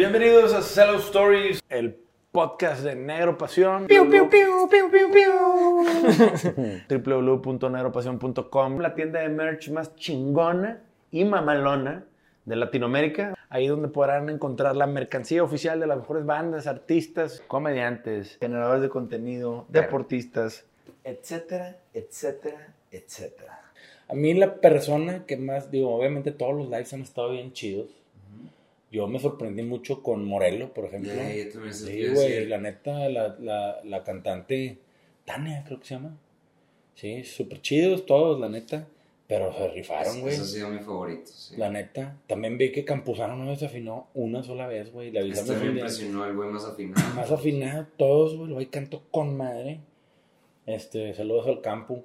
Bienvenidos a Cello Stories, el podcast de Negro Pasión. www.negropasión.com, la tienda de merch más chingona y mamalona de Latinoamérica. Ahí donde podrán encontrar la mercancía oficial de las mejores bandas, artistas, comediantes, generadores de contenido, deportistas, etcétera, etcétera, etcétera. A mí la persona que más, digo, obviamente todos los lives han estado bien chidos. Yo me sorprendí mucho con Morelo, por ejemplo. Ya, yo también Sí, güey, la neta, la, la, la cantante Tania, creo que se llama. Sí, súper chidos todos, la neta. Pero se rifaron, güey. Ese ha sido mi favorito, sí. La neta. También vi que Campuzano no desafinó una sola vez, güey. Le Este avisamos me impresionó el güey más afinado. Más afinado todos, güey. Hoy canto con madre. Este, saludos al campo.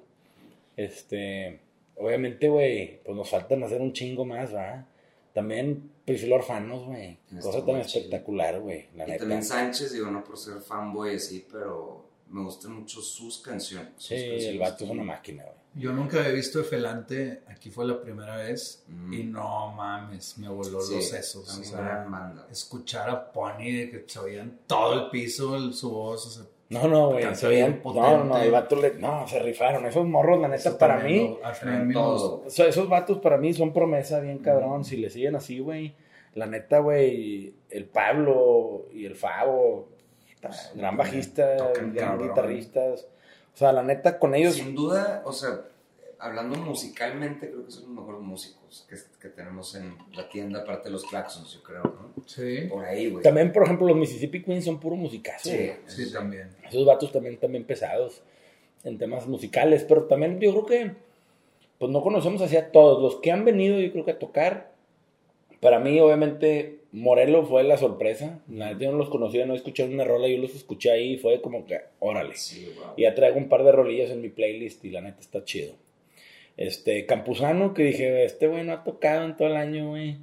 Este, obviamente, güey, pues nos faltan hacer un chingo más, ¿va? También Priscila Orfanos, güey. Cosa tan espectacular, güey. La Y neta. también Sánchez, digo, no por ser fanboy así, pero me gustan mucho sus canciones. sus Sí, el canciones. vato es una máquina, güey. Yo nunca había visto Efelante, aquí fue la primera vez Mm. y no mames, me voló Sí, los sesos. O sea, gran banda. escuchar a Pony de que se oían todo el piso, el- su voz, o sea, No, no, güey. Se veían. No, no, el vato le. No, se rifaron. Esos morros, la neta, para mí. todo. O sea, esos vatos para mí son promesa bien cabrón. Si le siguen así, güey. La neta, güey. El Pablo y el Favo. gran bajista, gran guitarristas. O sea, la neta, con ellos. Sin duda, o sea, hablando musicalmente, creo que son los mejores músicos que, que tenemos en la tienda, aparte de los Claxons, yo creo, ¿no? Sí, Por ahí, güey. También, por ejemplo, los Mississippi Queens son puro musicazo. Sí, sí, también. Esos vatos también también pesados en temas musicales, pero también yo creo que pues no conocemos así a todos. Los que han venido yo creo que a tocar, para mí obviamente Morelo fue la sorpresa. La neta, yo no los conocía, no escuché una rola, yo los escuché ahí y fue como que, órale. Sí, wow. Y ya traigo un par de rolillas en mi playlist y la neta está chido. Este, Campuzano, que dije, este güey no ha tocado en todo el año, güey.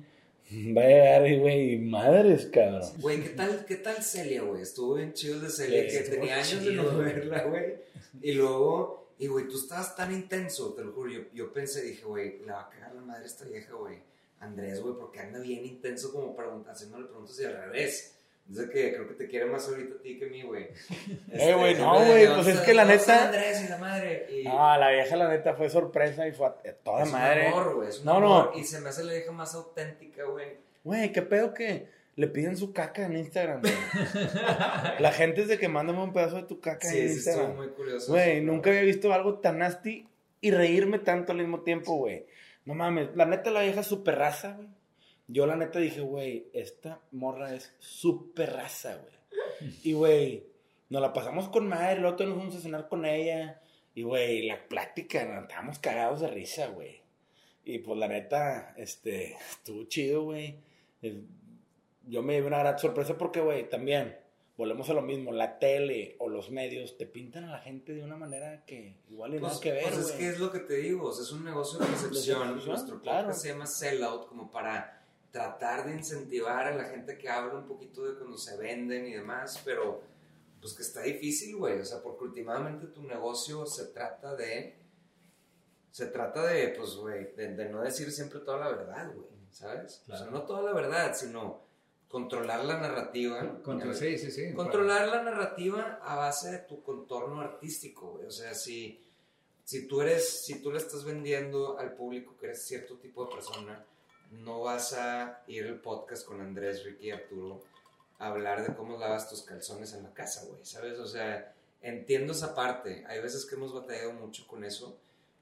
Va a llegar, y, güey, madres, cabrón. Güey, ¿qué tal, ¿qué tal Celia, güey? Estuvo bien chido de Celia, Sí, que tenía años de no verla, güey. Y luego, y güey, tú estabas tan intenso, te lo juro. Yo, yo pensé, dije, güey, la va a cagar la madre esta vieja, güey. Andrés, güey, porque anda bien intenso como pregunta, haciéndole preguntas y al revés. Dice que creo que te quiere más ahorita a ti que a mí, güey. Eh, güey, no, güey, pues "Vamos es que la neta- Andrés y la madre. Y No, la vieja la neta fue sorpresa y fue a toda es madre. un amor, güey. Es un No, amor. no. Y se me hace la vieja más auténtica, güey. Güey, qué pedo que le piden su caca en Instagram, güey. la gente es de que mándame un pedazo de tu caca Sí, en sí, estuvo Instagram. muy curioso. Güey, nunca había visto algo tan nasty y reírme tanto al mismo tiempo, güey. No mames, la neta la vieja es súper raza, güey. Yo la neta dije, güey, esta morra es súper raza, güey. Y, güey, nos la pasamos con madre, el otro nos fuimos a cenar con ella. Y, güey, la plática, nos estábamos cagados de risa, güey. Y, pues, la neta, este, estuvo chido, güey. Eh, Yo me llevé una gran sorpresa porque, güey, también, volvemos a lo mismo, la tele o los medios te pintan a la gente de una manera que igual y Pues, que ver, pues es que es lo que te digo, o sea, es un negocio de percepción. percepción, Nuestro podcast claro. se llama Sellout como para tratar de incentivar a la gente que habla un poquito de cuando se venden y demás, pero pues que está difícil, güey, o sea, porque últimamente tu negocio se trata de, se trata de, pues, güey, de, de no decir siempre toda la verdad, güey, ¿sabes? O sea, no toda la verdad, sino controlar la narrativa. Sí, sí, sí. Controlar la narrativa a base de tu contorno artístico, güey. O sea, si, si tú eres, si tú le estás vendiendo al público que eres cierto tipo de persona, no vas a ir al podcast con Andrés, Ricky y Arturo a hablar de cómo lavas tus calzones en la casa, güey, ¿sabes? O sea, entiendo esa parte. Hay veces que hemos batallado mucho con eso,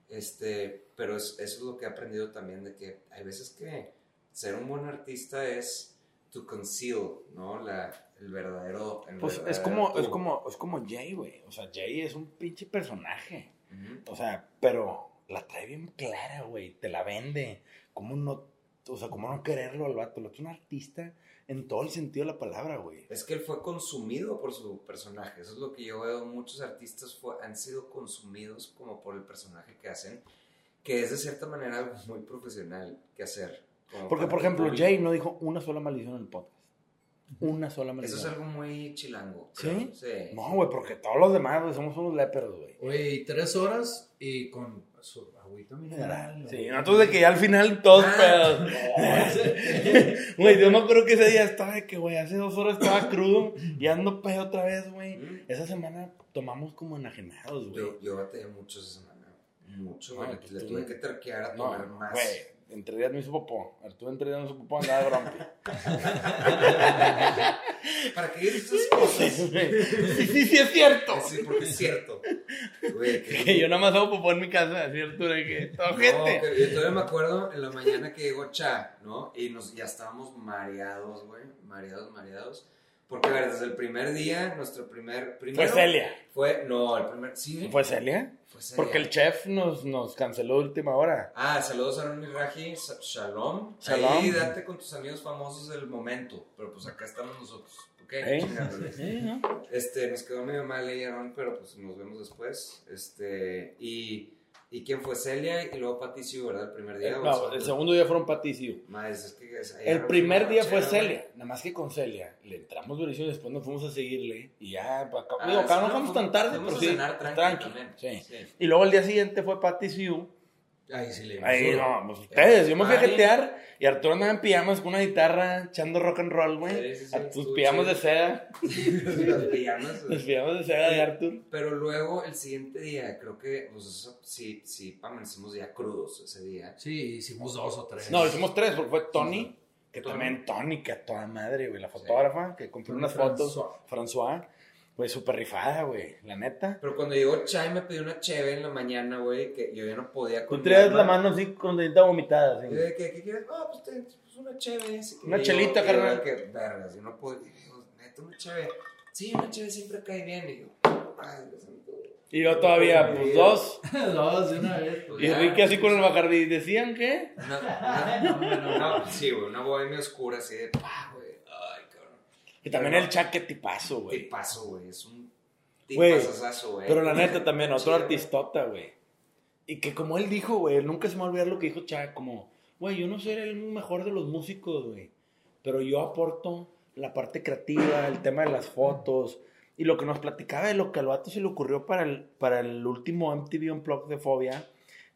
este, pero es- eso es lo que he aprendido también, de que hay veces que ser un buen artista es to conceal, ¿no? La, el verdadero... el Pues es verdadero como, es como, es como Jay, güey. O sea, Jay es un pinche personaje. Ujú. O sea, pero la trae bien clara, güey. Te la vende. ¿Cómo no, o sea, cómo no quererlo al vato? Lo es un artista en todo el sentido de la palabra, güey. Es que él fue consumido por su personaje. Eso es lo que yo veo. Muchos artistas fue- han sido consumidos como por el personaje que hacen, que es de cierta manera algo muy profesional que hacer. Como Porque, por ejemplo. Jay no dijo una sola maldición en el podcast. Una sola Eso maldición. es algo muy chilango. ¿Sí? creo. Sí. No, güey, porque todos los demás, güey, somos unos léperos, güey. Oye, y tres horas y con su agüita mineral. Sí, nosotros de que ya al final todos Ah. pedos. Güey, yo me acuerdo que ese día estaba de que, güey, hace dos horas estaba crudo y ando pedo otra vez, güey. Mm. Esa semana tomamos como enajenados, güey. Yo, yo batallé mucho esa semana. Mucho, No, güey. pues le tuve que terquear a No, tomar más. güey, entre días me hizo popó. Arturo entre días me hizo popó, andaba grumpy. ¿Para qué dices esas cosas? sí, sí, sí, es cierto. Sí, porque es cierto. Güey, que- Que yo nada más hago popó en mi casa, así Arturo, de que todo No, gente. que yo todavía me acuerdo en la mañana que llegó Cha, ¿no? Y nos, ya estábamos mareados, güey. Mareados, mareados. Porque, a ver, desde el primer día, nuestro primer... Fue Celia. Fue, no, el primer... Sí, ¿Fue Celia? fue Celia. Porque el chef nos, nos canceló de última hora. Ah, saludos a Aaron Miraji, sa- Shalom. Shalom. Ahí date con tus amigos famosos del momento. Pero pues acá estamos nosotros. ¿Ok? ¿Eh? Sí, ¿no? Este, nos quedó medio mal ahí, Aaron, pero pues nos vemos después. Este, y, y quién fue Celia y luego Patricio, ¿verdad? El primer día. o No, el segundo día fueron. Más, es que El primer día fue Celia, nada más que con Celia. Le entramos durísimo y después nos fuimos a seguirle. Y ya, acá, Ah, digo, acá no no, fuimos fuimos- tan tarde, pero sí. tranqui tranqui, sí. Sí. Y luego el día siguiente fue Siu. Ahí sí le dimos Ahí duro. no, pues ustedes. Yo me fui a jetear y Arturo andaba en pijamas con una guitarra echando rock and roll, güey. Sí, sí, sí, a tus estuvo pijamas chido. de seda. Las pijamas, Los pijamas de seda de Arturo. Pero luego el siguiente día, creo que, pues eso sí, sí, amanecimos ya crudos ese día. Sí, hicimos dos o tres. No, hicimos tres, porque fue Tony, que Tony. también Tony, que a toda madre, güey, la fotógrafa, que compró unas fotos, François, güey, súper rifada, güey, la neta. Pero cuando llegó Chai me pidió una cheve en la mañana, güey, que yo ya no podía Tú con traes mi la mano así con dedita vomitada, Y así. yo de que, ¿qué quieres? Ah, pues, te, pues una cheve. así que Una chelita, y yo carnal. Que vergas, yo no puedo. y digo, neta, una cheve. Sí, una cheve siempre cae bien. Y yo, ay, Dios santo. Y yo todavía, pues dos. dos de una vez. Pues Y. Ricky así con el Bacardí. ¿Decían qué? Una, una, una- una- sí, güey, una bohemia oscura así de, pa. Y también el chaque tipazo, güey. Tipazo, güey, es un tipazazazo, güey. Pero la neta también, otro artistota, güey. Y que como él dijo, güey, nunca se me va a olvidar lo que dijo Chac, como, güey, yo no soy el mejor de los músicos, güey. Pero yo aporto la parte creativa, el tema de las fotos. Y lo que nos platicaba de lo que al vato se le ocurrió para el, para el último MTV Unplugged de Fobia,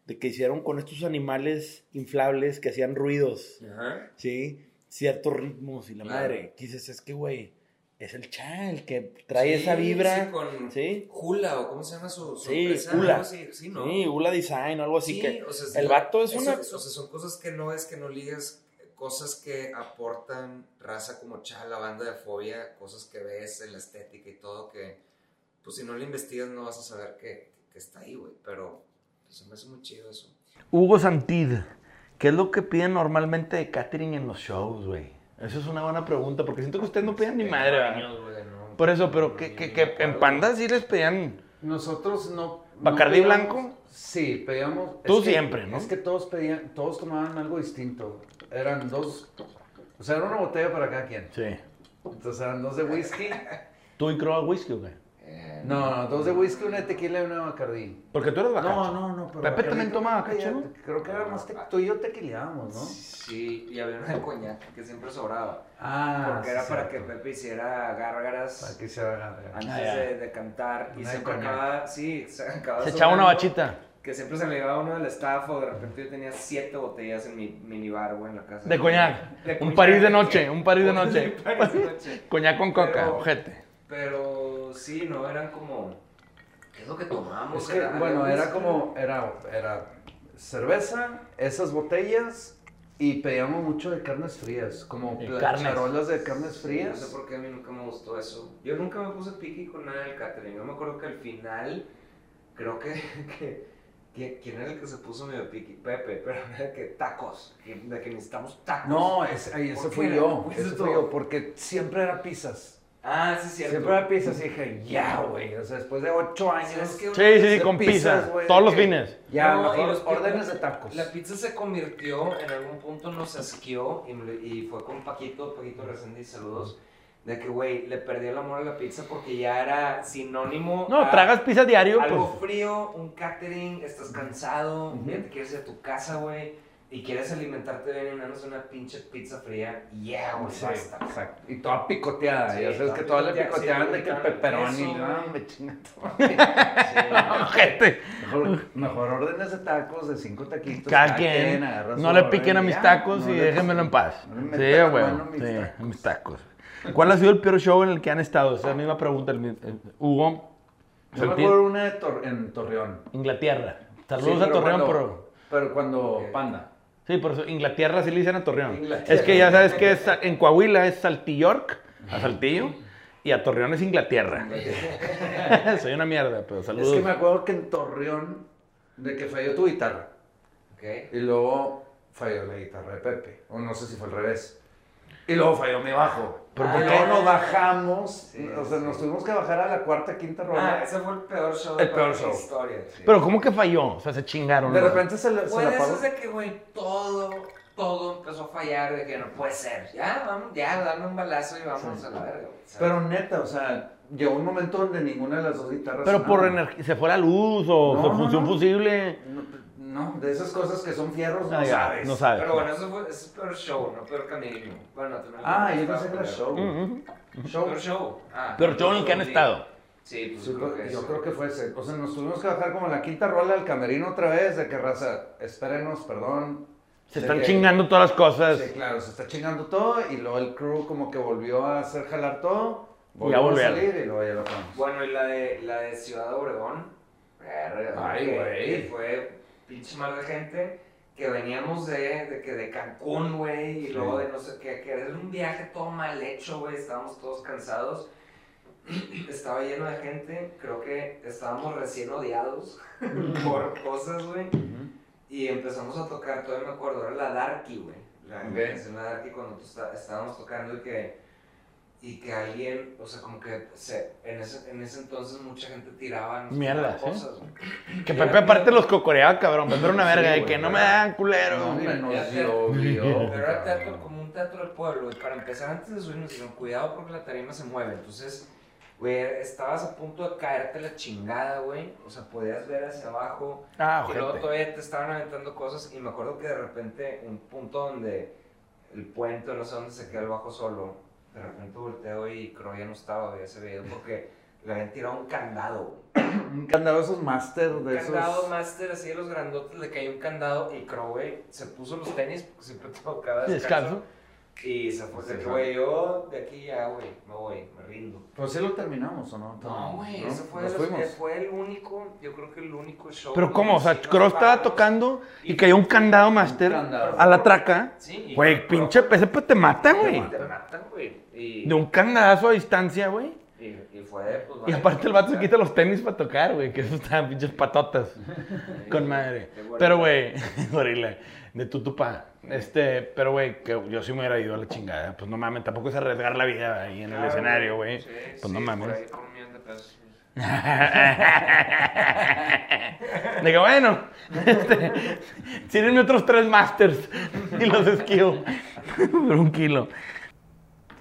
de que hicieron con estos animales inflables que hacían ruidos, Ajá. ¿sí? Ciertos ritmos y la Claro. madre. Que dices, es que, güey, es el Cha el que trae Sí, esa vibra. sí, con ¿sí? Hula, o cómo se llama su, su Sí, empresa, Hula. algo así, sí, ¿no? Sí, Ula Design o algo así Sí, que. o sea, el vato es eso- una- O sea, son cosas que no es que no ligas, cosas que aportan raza como Cha, la banda de Fobia, cosas que ves en la estética y todo, que pues si no lo investigas no vas a saber que, que está ahí, güey. Pero pues, se me hace muy chido eso. Hugo Santid, ¿qué es lo que piden normalmente de catering en los shows, güey? Esa es una buena pregunta, porque siento que ustedes no piden ni madre, güey, no. Por eso, pero No, que, que, que en Panda sí les pedían... Nosotros no. ¿Bacardí no pedíamos- blanco? Sí, pedíamos. Tú es que- siempre, ¿no? Es que todos pedían, todos tomaban algo distinto. Eran dos. O sea, era una botella para cada quien. Sí. Entonces eran dos de whisky. ¿Tú y Crow whisky o qué? Eh, No, no, dos de whisky, una de tequila y una de bacardí. Porque tú eres No, bacacho. no, no. Pero Pepe Bacardí también toma bacacho, ¿no? Creo que era más te- tú y yo tequileábamos, ¿no? Sí, y había una de coñac que siempre sobraba. Ah, porque era para que. Pepe hiciera gárgaras Para que se haga. antes Ah, de, de cantar. Y Una coñac. acababa, sí, se acababa Se echaba una bachita. Que siempre se me llevaba uno del staff o de repente yo tenía siete botellas en mi minibar, güey, en la casa. De coñac. De Un coñac. París de noche, un París de noche. Un París de noche. Coñac con coca, Pero- ojete. Pero sí, no, eran como... ¿Qué es lo que tomábamos? Es que, bueno, había era whisky. como, era, era cerveza, esas botellas y pedíamos mucho de carnes frías, como De carnes. de carnes No sé frías. por qué a mí nunca me gustó eso. Yo nunca me puse piqui con nada del catering. Yo me acuerdo que al final, creo que, que, que- ¿quién era el que se puso medio piqui? Pepe, pero era que tacos, que- de que necesitamos tacos. No, ese, ay, ese ¿Por fui yo, ese eso. fui yo, porque siempre era pizzas. Ah, sí, es cierto. Siempre era pizzas y dije, ya, güey, o sea, después de ocho años. Sí, sí, sí, con pizzas, pizza. güey, Todos los fines. ya, No, y mejor los órdenes de tacos. La pizza se convirtió, en algún punto nos asqueó y, me- y fue con Paquito, Paquito Resendiz, saludos, de que, güey, le perdí el amor a la pizza porque ya era sinónimo No, a tragas pizza diario, algo pues. frío, un catering, estás cansado, Ujú. ya te quieres ir a tu casa, güey. Y quieres alimentarte bien y menos una pinche pizza fría, yeah, güey, Sí, basta. exacto. Y toda picoteada. Sí, ya sabes que toda la picoteada, picoteaban sí, de que el pepperoni. queso, No, me chinga todo. Sí, Gente, Mejor, mejor órdenes de tacos de cinco taquitos. cada quien. No le piquen a y mis tacos no y déjenmelo en paz. no le Sí, la güey. mano a mis Sí, mis tacos. ¿Cuál ha sido el peor show en el que han estado? Esa misma pregunta, el mi- el- Hugo. Yo me acuerdo una de Tor- en Torreón. Inglaterra. Saludos Sí, a pero Torreón, cuando- pero. Pero cuando. Panda. Sí, por eso Inglaterra sí le dicen a Torreón. Inglaterra. Es que ya sabes que es- en Coahuila es Saltillork, a Saltillo, y a Torreón es Inglaterra. Soy una mierda, pero Es saludos. que me acuerdo que en Torreón, de que falló tu guitarra. ok. Y luego falló la guitarra de Pepe. O no sé si fue al revés. Y luego falló mi bajo. ¿Pero y por luego qué? nos bajamos. Sí, o sea, sí. nos tuvimos que bajar a la cuarta, quinta Ah, ronda. ese fue el peor show El de peor toda show. la historia. sí. Pero ¿cómo que falló? O sea, se chingaron. de ¿no? repente se, le, se Pues eso es de que, güey, todo, todo empezó a fallar, de que no puede ser. Ya, vamos, ya, dame un balazo y vamos a la verga. Pero neta, o sea, llegó un momento donde ninguna de las dos guitarras. Pero por energía, se fue la luz o No, por no, función no. fusible. No, de esas cosas que son fierros no Ah, ya, sabes. no sabes. Pero bueno, eso fue, es peor show, no peor camerino. Bueno, también. Ah, yo pensé que era show. Mm. Show. Peor show. Ah, Pero show en el que han estado. Sí, pues Sí, creo creo- que yo eso. creo que fue ese. O sea, nos tuvimos que bajar como la quinta rola al camerino otra vez, de que raza, espérenos, perdón. Se están que- chingando todas las cosas. Sí, claro, se está chingando todo y luego el crew como que volvió a hacer jalar todo. Volvió Ya a volvieron. salir y luego ya lo acabamos. Bueno, y la de, la de Ciudad Obregón. Ay, güey. que Fue pinche mal de gente. Que veníamos de, de, que de Cancún, güey. Y luego de no sé qué. Que era un viaje todo mal hecho, güey. Estábamos todos cansados. Estaba lleno de gente. Creo que estábamos recién odiados por cosas, güey. Y empezamos a tocar, todavía me acuerdo, era la Darky, güey. La canción La Darky cuando tú está- estábamos tocando y que, y que alguien, o sea, como que se, en, ese, en ese entonces mucha gente tiraba nos Mierda, cosas. Que Pepe aparte los cocoreaba, cabrón. Pepe era una Sí, verga de que no me dan culero. No, hombre, nos Ya te- llovió. Pero era teatro, como un teatro del pueblo, y para empezar, antes de subir nos dijeron, cuidado porque la tarima se mueve, entonces, güey, estabas a punto de caerte la chingada, güey, o sea, podías ver hacia abajo, Ah, y luego todavía te estaban aventando cosas y me acuerdo que de repente un punto donde el puente, no sé dónde se queda el bajo solo, de repente volteo y creo ya no estaba, había ese video porque le habían tirado un candado, güey. Un candado de esos master Un de esos. candado master así de los grandotes, le cayó un candado y creo, güey, se puso los tenis porque siempre tocaba. Descalzo. Y se fue, Se fue. güey, yo de aquí ya, güey, me voy, me rindo. Pero sí lo terminamos, ¿o no? No, güey, ¿No? ese fue, Nos el- fuimos. fue el único, yo creo que el único show. Pero donde ¿cómo? O sea, sí nos estaba paramos. tocando y cayó un candado master Un candado. a la traca. Sí, y- Güey, pinche ese pues te mata, Te güey. matan, güey. Y, De un candadazo a distancia, güey. y, y fue, pues, Y aparte el vato se quita los tenis para tocar, güey, que eso estaban pinches patotas. Con madre. Pero, güey, gorila, de tu tupa. Este, pero, güey, que yo sí me hubiera ido a la chingada. Pues no mames, tampoco es arriesgar la vida ahí en el escenario, güey. sí, Pues sí, no por mames. ahí con un millón de. Digo, bueno, este, otros tres masters y los esquivo por un kilo.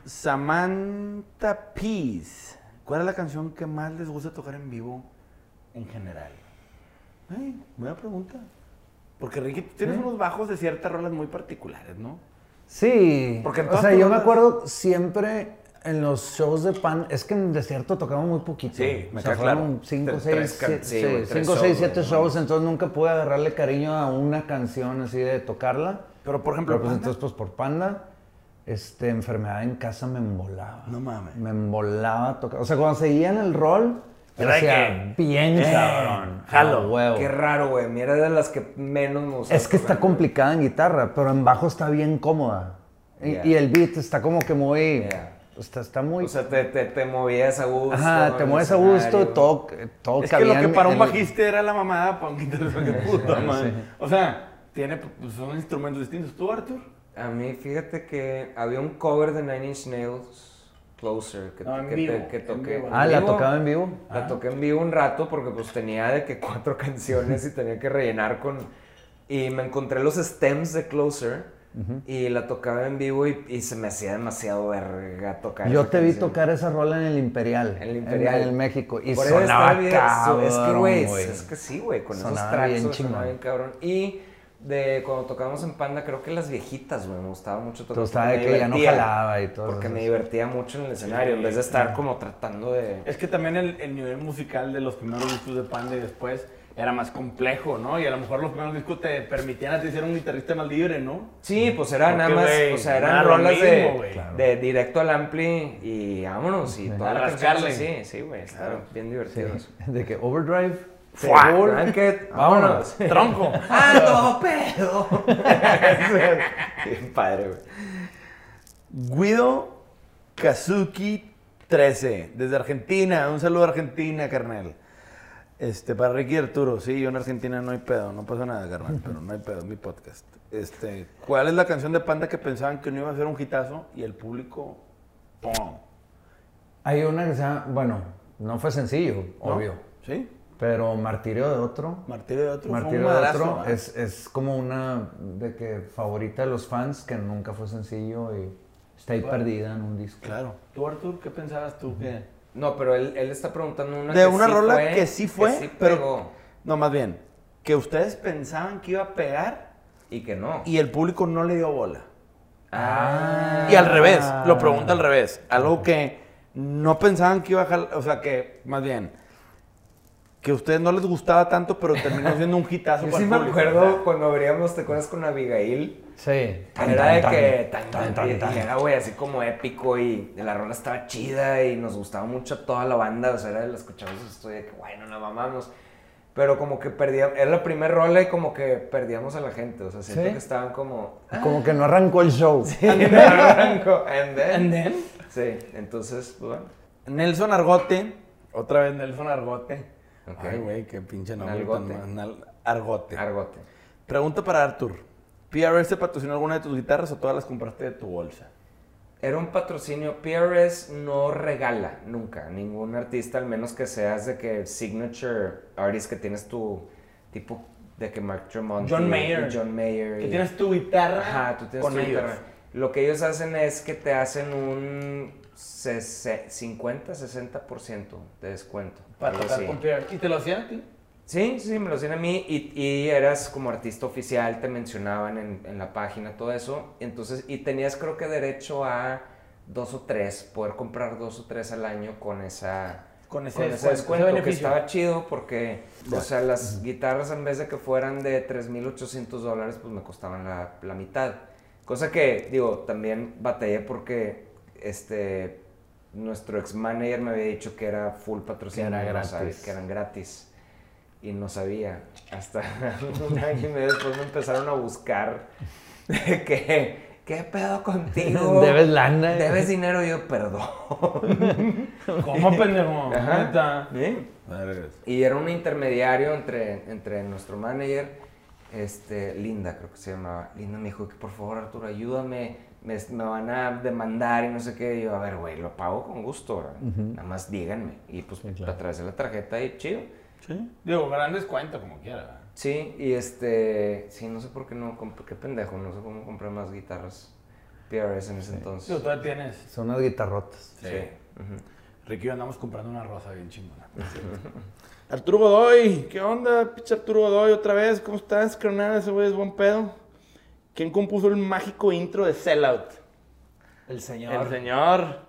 Samantha Peace. ¿Cuál es la canción que más les gusta tocar en vivo en general? Ay, buena pregunta. Porque Ricky, tú tienes unos bajos de ciertas rolas muy particulares, ¿no? Sí, Porque o sea, yo me acuerdo siempre en los shows de pan, es que en desierto tocamos muy poquito. Sí, me o sea, claro. fueron 5, Tres- 6, tres can- sí, güey, tres 5, shows, 6, 7 güey, shows, entonces nunca pude agarrarle cariño a una canción así de tocarla. Pero, por ejemplo, Pero pues Panda. entonces pues por Panda, este, enfermedad en casa me embolaba. No mames. Me embolaba tocar, o sea, cuando seguía en el rol, que, bien eh, cabrón, jalo. huevo. Qué raro, güey. Mira, de las que menos me gusta. Es que está complicada en guitarra, pero en bajo está bien cómoda. Y, Yeah. y el beat está como que muy... Yeah. Está, está muy... O sea, te, te, te movías a gusto. Ajá, te mueves a gusto, todo, todo Es que lo que para un bajista era la mamada, para un guitarrista que puta madre. O sea, tiene, pues, son instrumentos distintos. ¿Tú, Arthur? A mí, fíjate que había un cover de Nine Inch Nails, Closer, que, No, en que, vivo, te- que en toqué. vivo. Ah, ¿la vivo. tocaba en vivo? La toqué en vivo un rato porque pues tenía de que cuatro canciones y tenía que rellenar con... Y me encontré los stems de Closer y la tocaba en vivo y, y se me hacía demasiado verga tocar Yo te vi canción. tocar esa rola en el Imperial. En el Imperial. En, el México. Y Por eso sonaba bien, cabrón, Es que, güey, es que sí, güey, con esos Sonaba tracks bien sonaba bien cabrón. Y de cuando tocábamos en Panda, creo que las viejitas, güey, me gustaba mucho tocar. Porque de me que ya no divertía, jalaba y todo Porque eso. me divertía mucho en el escenario, en vez de estar como tratando de... Es que también el, el nivel musical de los primeros discos de Panda y después era más complejo, ¿no? Y a lo mejor los primeros discos te permitían a ti ser un guitarrista más libre, ¿no? Sí, pues era Porque, nada más, o sea, eran rolas mismo, de, de directo al ampli y vámonos, y toda A la canción rascarle. así, sí, güey, está bien divertido eso. De que overdrive. Blanket, vámonos. Tronco. ¡Ando pedo! Bien padre, güey. Guido Kazuki 13, desde Argentina. Un saludo a Argentina, carnal. Este, para Ricky Arturo, sí, yo en Argentina no hay pedo, no pasa nada, carnal, pero no hay pedo, mi podcast. Este, ¿cuál es la canción de Panda que pensaban que no iba a ser un hitazo y el público, ¡pum! Hay una que se llama, bueno, no fue sencillo, ¿No? obvio. ¿Sí? Pero Martirio de otro. Martirio de otro. fue un Martirio de otro es, es como una de que favorita de los fans que nunca fue sencillo y está ahí perdida en un disco. Claro. ¿Tú, Artur, qué pensabas tú que...? No, pero él, él está preguntando una De que una sí rola fue, que sí fue, sí pero... pegó, No, más bien, que ustedes pensaban que iba a pegar y que no. y el público no le dio bola. Ah. Y al revés, lo pregunta al revés. Algo que no pensaban que iba a o sea, que más bien, que a ustedes no les gustaba tanto, pero terminó siendo un hitazo Yo para sí el me acuerdo cuando abríamos, ¿te acuerdas con Abigail? Sí. era de que tan, tan, y- y era, güey, así como épico y la rola estaba chida y nos gustaba mucho toda la banda, o sea, era de la escuchamos estoy de que, bueno, la mamamos. Pero como que perdíamos, era la primera rola y como que perdíamos a la gente, o sea, siento ¿Sí? que estaban como... Como que no arrancó el show. And then, And then, Sí, entonces, pues, bueno. Nelson Argote, otra vez Nelson Argote. Ay, güey, qué pinche nombre. Nalgote. tan mal. Nal- Argote. Argote. Pregunta para Artur. ¿PRS te patrocinó alguna de tus guitarras o todas las compraste de tu bolsa? Era un patrocinio. PRS no regala nunca. Ningún artista, al menos que seas de que signature artist que tienes tu tipo de que Mark Tremonti John Mayer. y John Mayer. Que y- tienes tu guitarra Ajá, tú tienes con tu ellos. guitarra. Lo que ellos hacen es que te hacen un sese- 50-60% de descuento. Para tocar con. ¿Y te lo hacían a ti? Sí, sí, me lo hacían a mí y, y eras como artista oficial, te mencionaban en, en la página, todo eso. Entonces, y tenías creo que derecho a dos o tres, poder comprar dos o tres al año con esa... Con ese con descuento, ese que estaba chido porque, o sea, las guitarras en vez de que fueran de 3.800 dólares, pues me costaban la, la mitad. Cosa que, digo, también batallé porque, este, nuestro ex manager me había dicho que era full patrocinio. Que era no sabía, gratis. que eran gratis. Y no sabía. Hasta un año y medio después me empezaron a buscar de que, ¿qué pedo contigo? Debes lana. Debes dinero y yo, perdón. ¿Cómo, pendejo? Ajá. Vergas. Y era un intermediario entre, entre nuestro manager, este, Linda, creo que se llamaba. Linda me dijo que por favor, Arturo, ayúdame, me, me van a demandar y no sé qué. Y yo, a ver, güey, lo pago con gusto, ¿verdad? nada más díganme. Y pues claro. atravesé la tarjeta y chido. Sí. Digo, gran descuento como quiera. Sí, y este, sí, no sé por qué no, comp- qué pendejo, no sé cómo compré más guitarras PRS en ese entonces. todavía tienes. Son unas guitarrotas. Sí. ujú. Ricky andamos comprando una rosa bien chingona. Arturo Godoy, ¿qué onda, pinche Arturo Godoy? Otra vez, ¿cómo estás, carnal? Ese güey es buen pedo. ¿Quién compuso el mágico intro de Sellout? El señor. El señor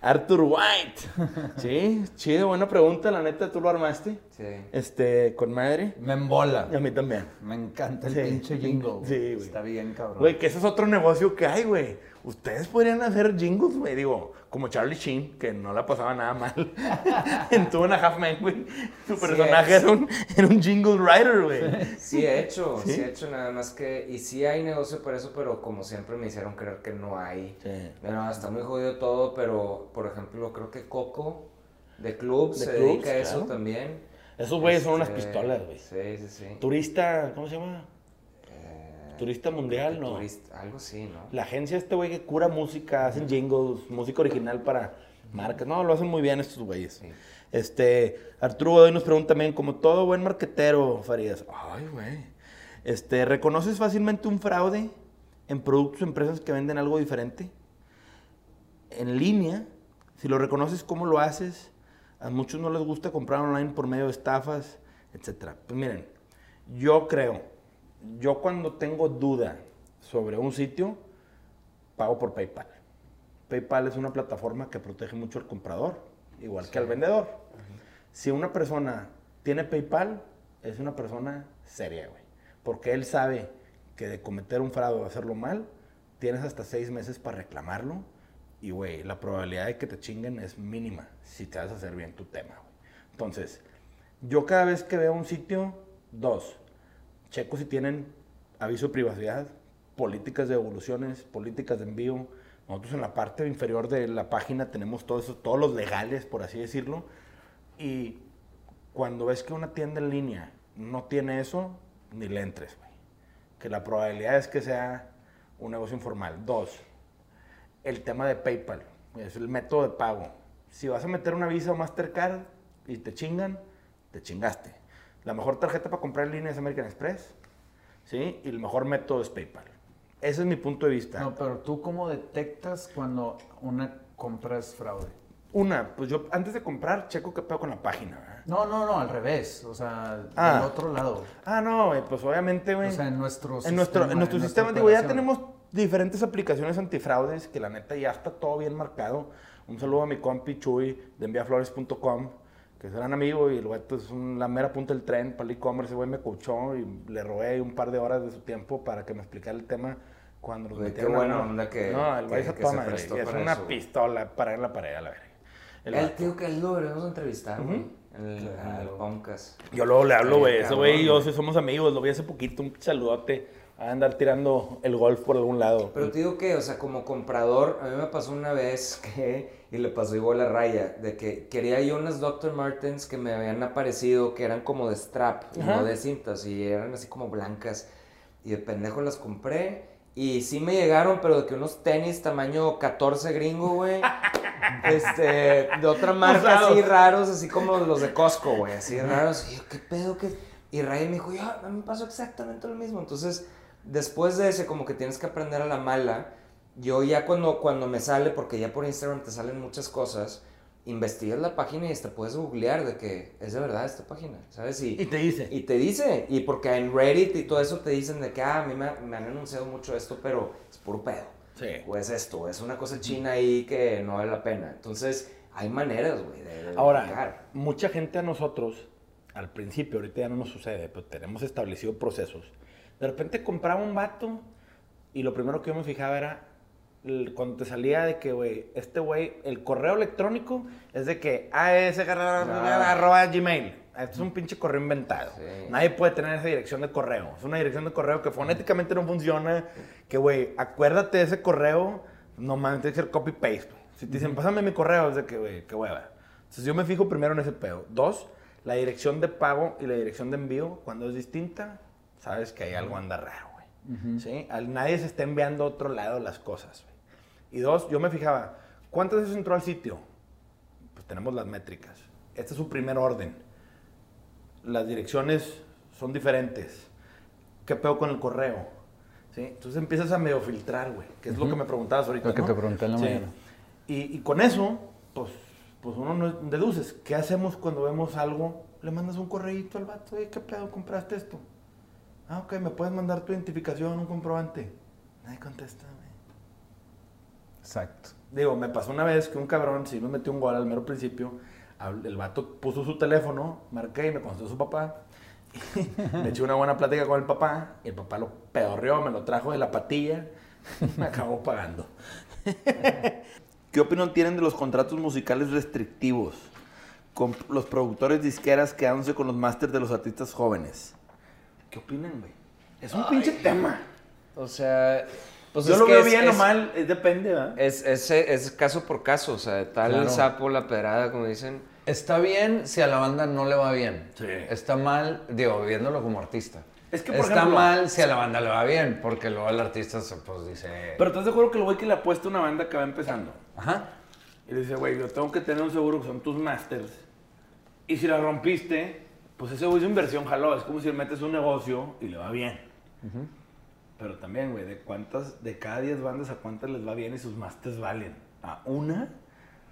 Arthur White. Sí, chido, buena pregunta, la neta, tú lo armaste. Sí. Este, con madre. Me embola. Y a mí también. Me encanta el Sí. pinche jingle. Sí, güey. Está bien, cabrón. Güey, que ese es otro negocio que hay, güey. Ustedes podrían hacer jingles, güey. Digo, como Charlie Sheen, que no la pasaba nada mal. en Two and a Half Men, güey. Su personaje era, un, era un jingle writer, güey. Sí he hecho, ¿Sí? ¿Sí? he hecho nada más que, y sí hay negocio por eso, pero como siempre me hicieron creer que no hay. Sí. Bueno, está muy jodido todo, pero por ejemplo creo que Coco de Club De se Clubs, dedica a eso claro. también. Esos güeyes son unas Este, pistolas, güey. Sí, sí, sí. Turista, ¿cómo se llama? Turista mundial, ¿no? turista- algo sí, ¿no? La agencia este güey que cura música, hacen jingles, música original para marcas. No, lo hacen muy bien estos güeyes. Sí. Este, Arturo Godoy nos pregunta también, como todo buen marquetero, Farías. Ay, güey. Este, ¿reconoces fácilmente un fraude en productos o empresas que venden algo diferente? En línea, si lo reconoces, ¿cómo lo haces? A muchos no les gusta comprar online por medio de estafas, etcétera. Pues miren, yo creo yo cuando tengo duda sobre un sitio, pago por PayPal. PayPal es una plataforma que protege mucho al comprador, igual que al vendedor. Si una persona tiene PayPal, es una persona seria, güey. Porque él sabe que de cometer un fraude o hacerlo mal, tienes hasta seis meses para reclamarlo. Y, güey, la probabilidad de que te chinguen es mínima si te vas a hacer bien tu tema, güey. Entonces, yo cada vez que veo un sitio, dos, checo si tienen aviso de privacidad, políticas de evoluciones, políticas de envío. Nosotros en la parte inferior de la página tenemos todo eso, todos los legales, por así decirlo. Y cuando ves que una tienda en línea no tiene eso, ni le entres, güey. Que la probabilidad es que sea un negocio informal. Dos, el tema de PayPal, es el método de pago. Si vas a meter una Visa o Mastercard y te chingan, te chingaste. La mejor tarjeta para comprar en línea es American Express, ¿sí? Y el mejor método es PayPal. Ese es mi punto de vista. No, pero tú cómo detectas cuando una compra es fraude? Una, pues yo antes de comprar checo qué pedo con la página. ¿verdad? No, no, no, al revés. O sea, Ah. del otro lado. Ah, no, pues obviamente, güey. O sea, en nuestro en nuestro, sistema, en nuestro en sistema, digo, ya tenemos diferentes aplicaciones antifraudes que la neta ya está todo bien marcado. Un saludo a mi compi Chuy de enviaflores.com, que es gran amigo y el güey pues, es un- la mera punta del tren para el e-commerce. Ese güey me coachó y le robé un par de horas de su tiempo para que me explicara el tema cuando nos qué metieron a- buena onda que- No, el güey que- se se toma, prestó Es una eso, pistola para en la pared, a la verga. El vato. tío, que él lo deberíamos entrevistar, güey. En el, en el podcast. Yo luego le hablo, güey. Ese güey y yo sí somos amigos. Lo vi hace poquito, un saludote. A andar tirando el golf por algún lado. Pero te digo que, o sea, como comprador, a mí me pasó una vez que, y le pasó igual a Raya, de que quería yo unas Dr. Martens que me habían aparecido que eran como de strap, Ajá. no de cintas, y eran así como blancas. Y de pendejo las compré. Y sí me llegaron, pero de que unos tenis tamaño 14 gringo, güey. Este, de otra marca así raros, así como los de Costco, güey. Así raros. Y yo, ¿qué pedo? ¿Qué? Y Raya me dijo, ya, a mí me pasó exactamente lo mismo. Entonces, después de ese, como que tienes que aprender a la mala. Yo ya cuando, cuando me sale, porque ya por Instagram te salen muchas cosas, investigas la página y hasta puedes googlear de que es de verdad esta página, ¿sabes? Y, Y te dice. y te dice, y porque en Reddit y todo eso te dicen de que, ah, a mí me, me han anunciado mucho esto, pero es puro pedo. Sí. O es esto, es una cosa china ahí que no vale la pena. Entonces, hay maneras, güey, de, de Ahora, mucha gente a nosotros, al principio, ahorita ya no nos sucede, pero tenemos establecido procesos. De repente compraba un vato y lo primero que yo me fijaba era el- cuando te salía de que, güey, este güey, el correo electrónico es de que AS arroba gmail. Esto es un pinche correo inventado. Sí. Nadie puede tener esa dirección de correo. Es una dirección de correo que fonéticamente no funciona. Que, güey, acuérdate de ese correo. No mames, tiene que copy-paste. Si te dicen, pásame mi correo, es de que, güey, qué hueva. Entonces yo me fijo primero en ese pedo. Dos, la dirección de pago y la dirección de envío, cuando es distinta, sabes que hay algo anda raro, güey. ¿Sí? Al, nadie se está enviando a otro lado las cosas, güey. Y dos, yo me fijaba, ¿cuántas veces entró al sitio? Pues tenemos las métricas. Este es su primer orden. Las direcciones son diferentes. ¿Qué pedo con el correo? ¿Sí? Entonces empiezas a medio filtrar, güey, que es lo que me preguntabas ahorita. Lo que ¿no? te pregunté en la Sí. mañana. Y, y con eso, pues, pues uno no deduces. ¿Qué hacemos cuando vemos algo? Le mandas un correíto al vato, "Oye, ¿qué pedo? ¿Compraste esto? Ah, ok, ¿me puedes mandar tu identificación, un comprobante? Nadie contesta, güey. Exacto. Digo, me pasó una vez que un cabrón, si nos metió un gol al mero principio, el vato puso su teléfono, marqué y me contestó su papá. me eché una buena plática con el papá y el papá lo pedorreó, me lo trajo de la patilla y me acabó pagando. ¿Qué opinión tienen de los contratos musicales restrictivos? Con los productores disqueras quedándose con los másters de los artistas jóvenes. ¿Qué opinan, güey? Es un pinche tema. O sea, pues Yo es lo que veo es- bien o es- mal, es- depende, ¿verdad? Es, es, es caso por caso, o sea, tal Claro. sapo, la pedrada, como dicen. Está bien si a la banda no le va bien. Sí. Está mal, digo, viéndolo como artista. Es que, por Está ejemplo- mal si a la banda le va bien, porque luego el artista se, pues dice... Pero ¿estás de acuerdo que el güey que le apuesta a una banda que va empezando? Ajá. Y le dice, güey, yo tengo que tener un seguro que son tus masters. Y si la rompiste, pues ese güey es inversión, jaló. Es como si le metes un negocio y le va bien. Pero también, güey, ¿de cuántas, de cada 10 bandas, a cuántas les va bien y sus masters valen? ¿A una?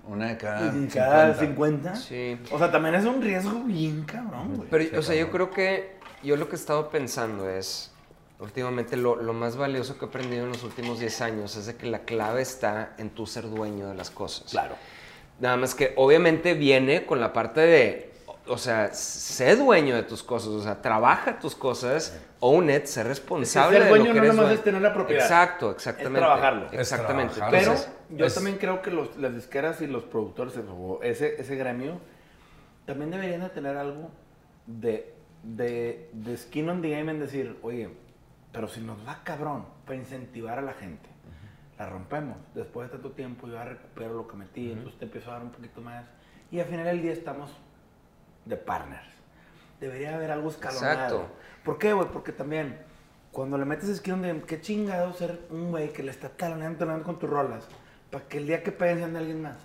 Una de cada ¿Y cada 50. 50? Sí. O sea, también es un riesgo bien cabrón, güey. Pero, o sea, yo creo que yo lo que he estado pensando es, últimamente lo, lo más valioso que he aprendido en los últimos 10 años es de que la clave está en tu ser dueño de las cosas. Claro. Nada más que obviamente viene con la parte de, o sea, sé dueño de tus cosas, o sea, trabaja tus cosas, own it, sé responsable ser de dueño lo que no nomás dueño. es tener la propiedad. Exacto, exactamente. trabajarlo. Es Exactamente. trabajarlo. Pero Entonces, yo es- también creo que los- las disqueras y los productores, ese, ese gremio, también deberían de tener algo de, de, de skin on the game en decir, oye, pero si nos va cabrón para incentivar a la gente, la rompemos. Después de tanto tiempo yo ya recupero lo que metí, entonces te empiezo a dar un poquito más. Y al final del día estamos de partners. Debería haber algo escalonado. Exacto. ¿Por qué, güey? Porque también, cuando le metes the game, qué chingado ser un güey que le está taloneando, taloneando con tus rolas, para que el día que peguen sean de alguien más.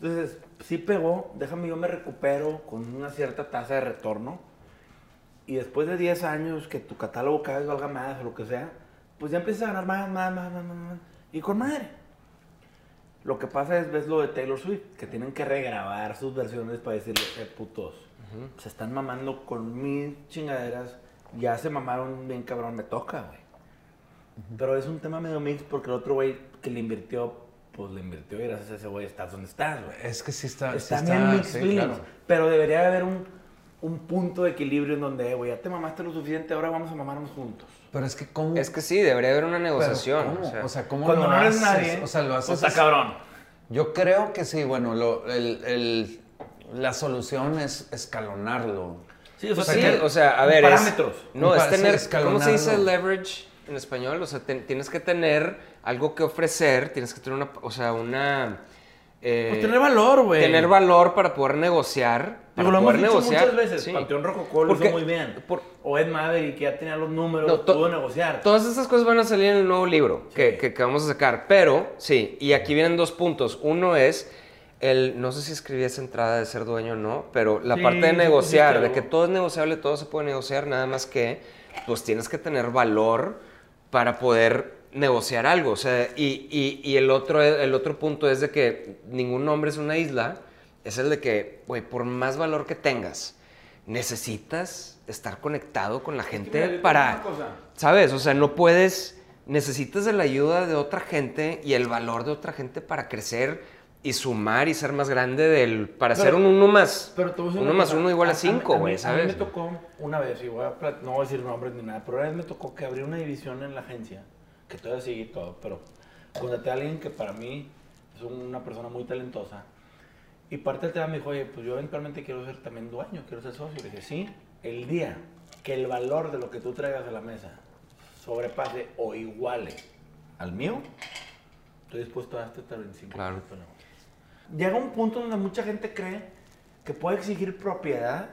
Entonces, sí pegó, déjame yo me recupero con una cierta tasa de retorno. Y después de 10 años que tu catálogo cada vez valga más o lo que sea, pues ya empiezas a ganar más, más, más, más, más, más. Y con madre. Lo que pasa es, ves lo de Taylor Swift, que tienen que regrabar sus versiones para decirle, eh, putos, se están mamando con mis chingaderas, ya se mamaron bien cabrón, me toca, güey. Pero es un tema medio mix porque el otro güey que le invirtió, pues le invirtió y gracias a ese güey estás donde estás, güey. Es que sí está. sí Está está- bien mixed sí, feelings. claro. Pero debería de haber un, un punto de equilibrio en donde, güey, ya te mamaste lo suficiente, ahora vamos a mamarnos juntos. Pero es que, ¿cómo? es que sí, debería haber una negociación. ¿cómo? o sea. O sea, ¿cómo Cuando lo no eres haces? nadie, O sea, lo haces. está cabrón. Yo creo que sí, bueno, lo- el- el- la solución es escalonarlo. Sí, o sea, Pues sí, tener o sea, a ver, es- parámetros. no, es tener, ¿cómo se dice leverage en español? O sea, tienes que tener algo que ofrecer, tienes que tener una, o sea, una... eh, Pues tener valor, güey. tener valor para poder negociar. Para lo hemos poder dicho negociar. muchas veces. sí. Panteón Rococó lo Porque- hizo muy bien. por- o Ed Maverick, que ya tenía los números, No, to- pudo negociar. Todas estas cosas van a salir en el nuevo libro que, que- que vamos a sacar. Pero, sí, y aquí vienen dos puntos. Uno es el, no sé si escribí esa entrada de ser dueño o no, pero la Sí, parte de sí negociar, de que todo es negociable, todo se puede negociar, nada más que, pues tienes que tener valor para poder negociar algo. O sea, y, y- y el, otro, el otro punto es de que ningún hombre es una isla, es el de que, güey, por más valor que tengas, necesitas estar conectado con la gente digo para... ¿Sabes? O sea, no puedes, necesitas de la ayuda de otra gente y el valor de otra gente para crecer y sumar y ser más grande del, para Pero- ser un uno más, Pero uno más cosa. uno igual a cinco, güey, A mí ¿sabes? me tocó una vez, y voy a no voy a decir nombres ni nada, pero una vez me tocó que abrí una división en la agencia, que todavía sigue y todo, pero contraté a alguien que para mí es una persona muy talentosa. Y parte del tema me dijo, oye, pues yo eventualmente quiero ser también dueño, quiero ser socio. Le dije, sí, el día que el valor de lo que tú traigas a la mesa sobrepase o iguale al mío, estoy dispuesto a darte hasta el 25%. Claro. Llega un punto donde mucha gente cree que puede exigir propiedad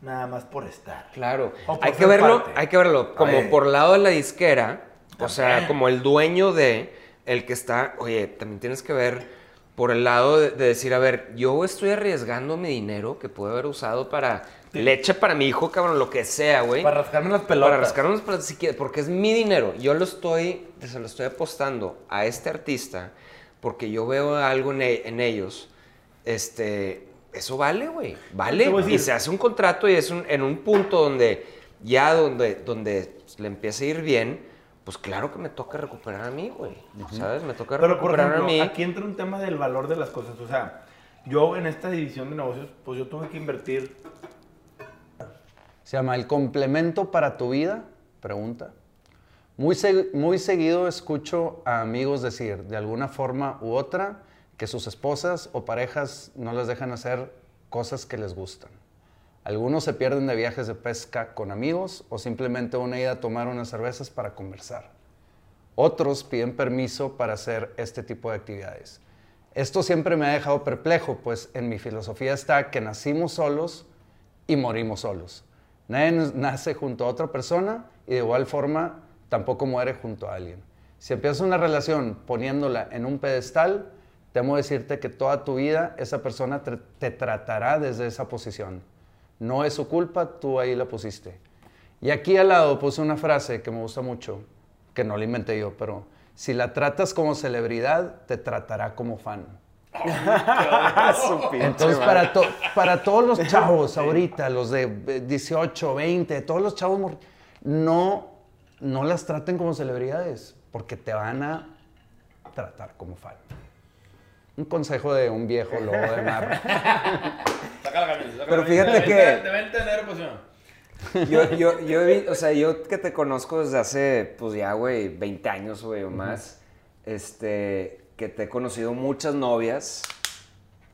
nada más por estar. Claro, por hay que verlo, hay que verlo como por lado de la disquera, o sea, como el dueño de, el que está, oye, también tienes que ver por el lado de, de decir, a ver, yo estoy arriesgando mi dinero que puedo haber usado para leche para mi hijo, cabrón, lo que sea, güey. Para rascarme las pelotas. Para rascarnos para si quieres, porque es mi dinero. Yo lo estoy, se lo estoy apostando a este artista porque yo veo algo en, e- en ellos. Este, eso vale, güey. Vale. Y se hace un contrato y es un- en un punto donde ya donde, donde le empieza a ir bien, pues claro que me toca recuperar a mí, güey. ¿Sabes? Me toca Pero por recuperar ejemplo, a mí. aquí entra un tema del valor de las cosas. O sea, yo en esta división de negocios, pues yo tuve que invertir. Se llama El complemento para tu vida, pregunta. Muy, muy seguido escucho a amigos decir, de alguna forma u otra, que sus esposas o parejas no les dejan hacer cosas que les gustan. Algunos se pierden de viajes de pesca con amigos o simplemente una ida a tomar unas cervezas para conversar. Otros piden permiso para hacer este tipo de actividades. Esto siempre me ha dejado perplejo, pues en mi filosofía está que nacimos solos y morimos solos. Nadie nace junto a otra persona y de igual forma tampoco muere junto a alguien. Si empiezas una relación poniéndola en un pedestal, temo decirte que toda tu vida esa persona te tratará desde esa posición. No es su culpa, tú ahí la pusiste. Y aquí al lado puse una frase que me gusta mucho, que no la inventé yo, pero si la tratas como celebridad, te tratará como fan. Entonces, para, to- para todos los chavos ahorita, los de eh, 18, 20, todos los chavos, no no las traten como celebridades, porque te van a tratar como fan. Un consejo de un viejo lobo de mar. Saca la camisa. saca Pero la camisa. fíjate Te que- Te ven tener emoción. Yo, yo, yo, vi- o sea, yo que te conozco desde hace, pues ya, güey, 20 años, güey, o más, este, que te he conocido muchas novias,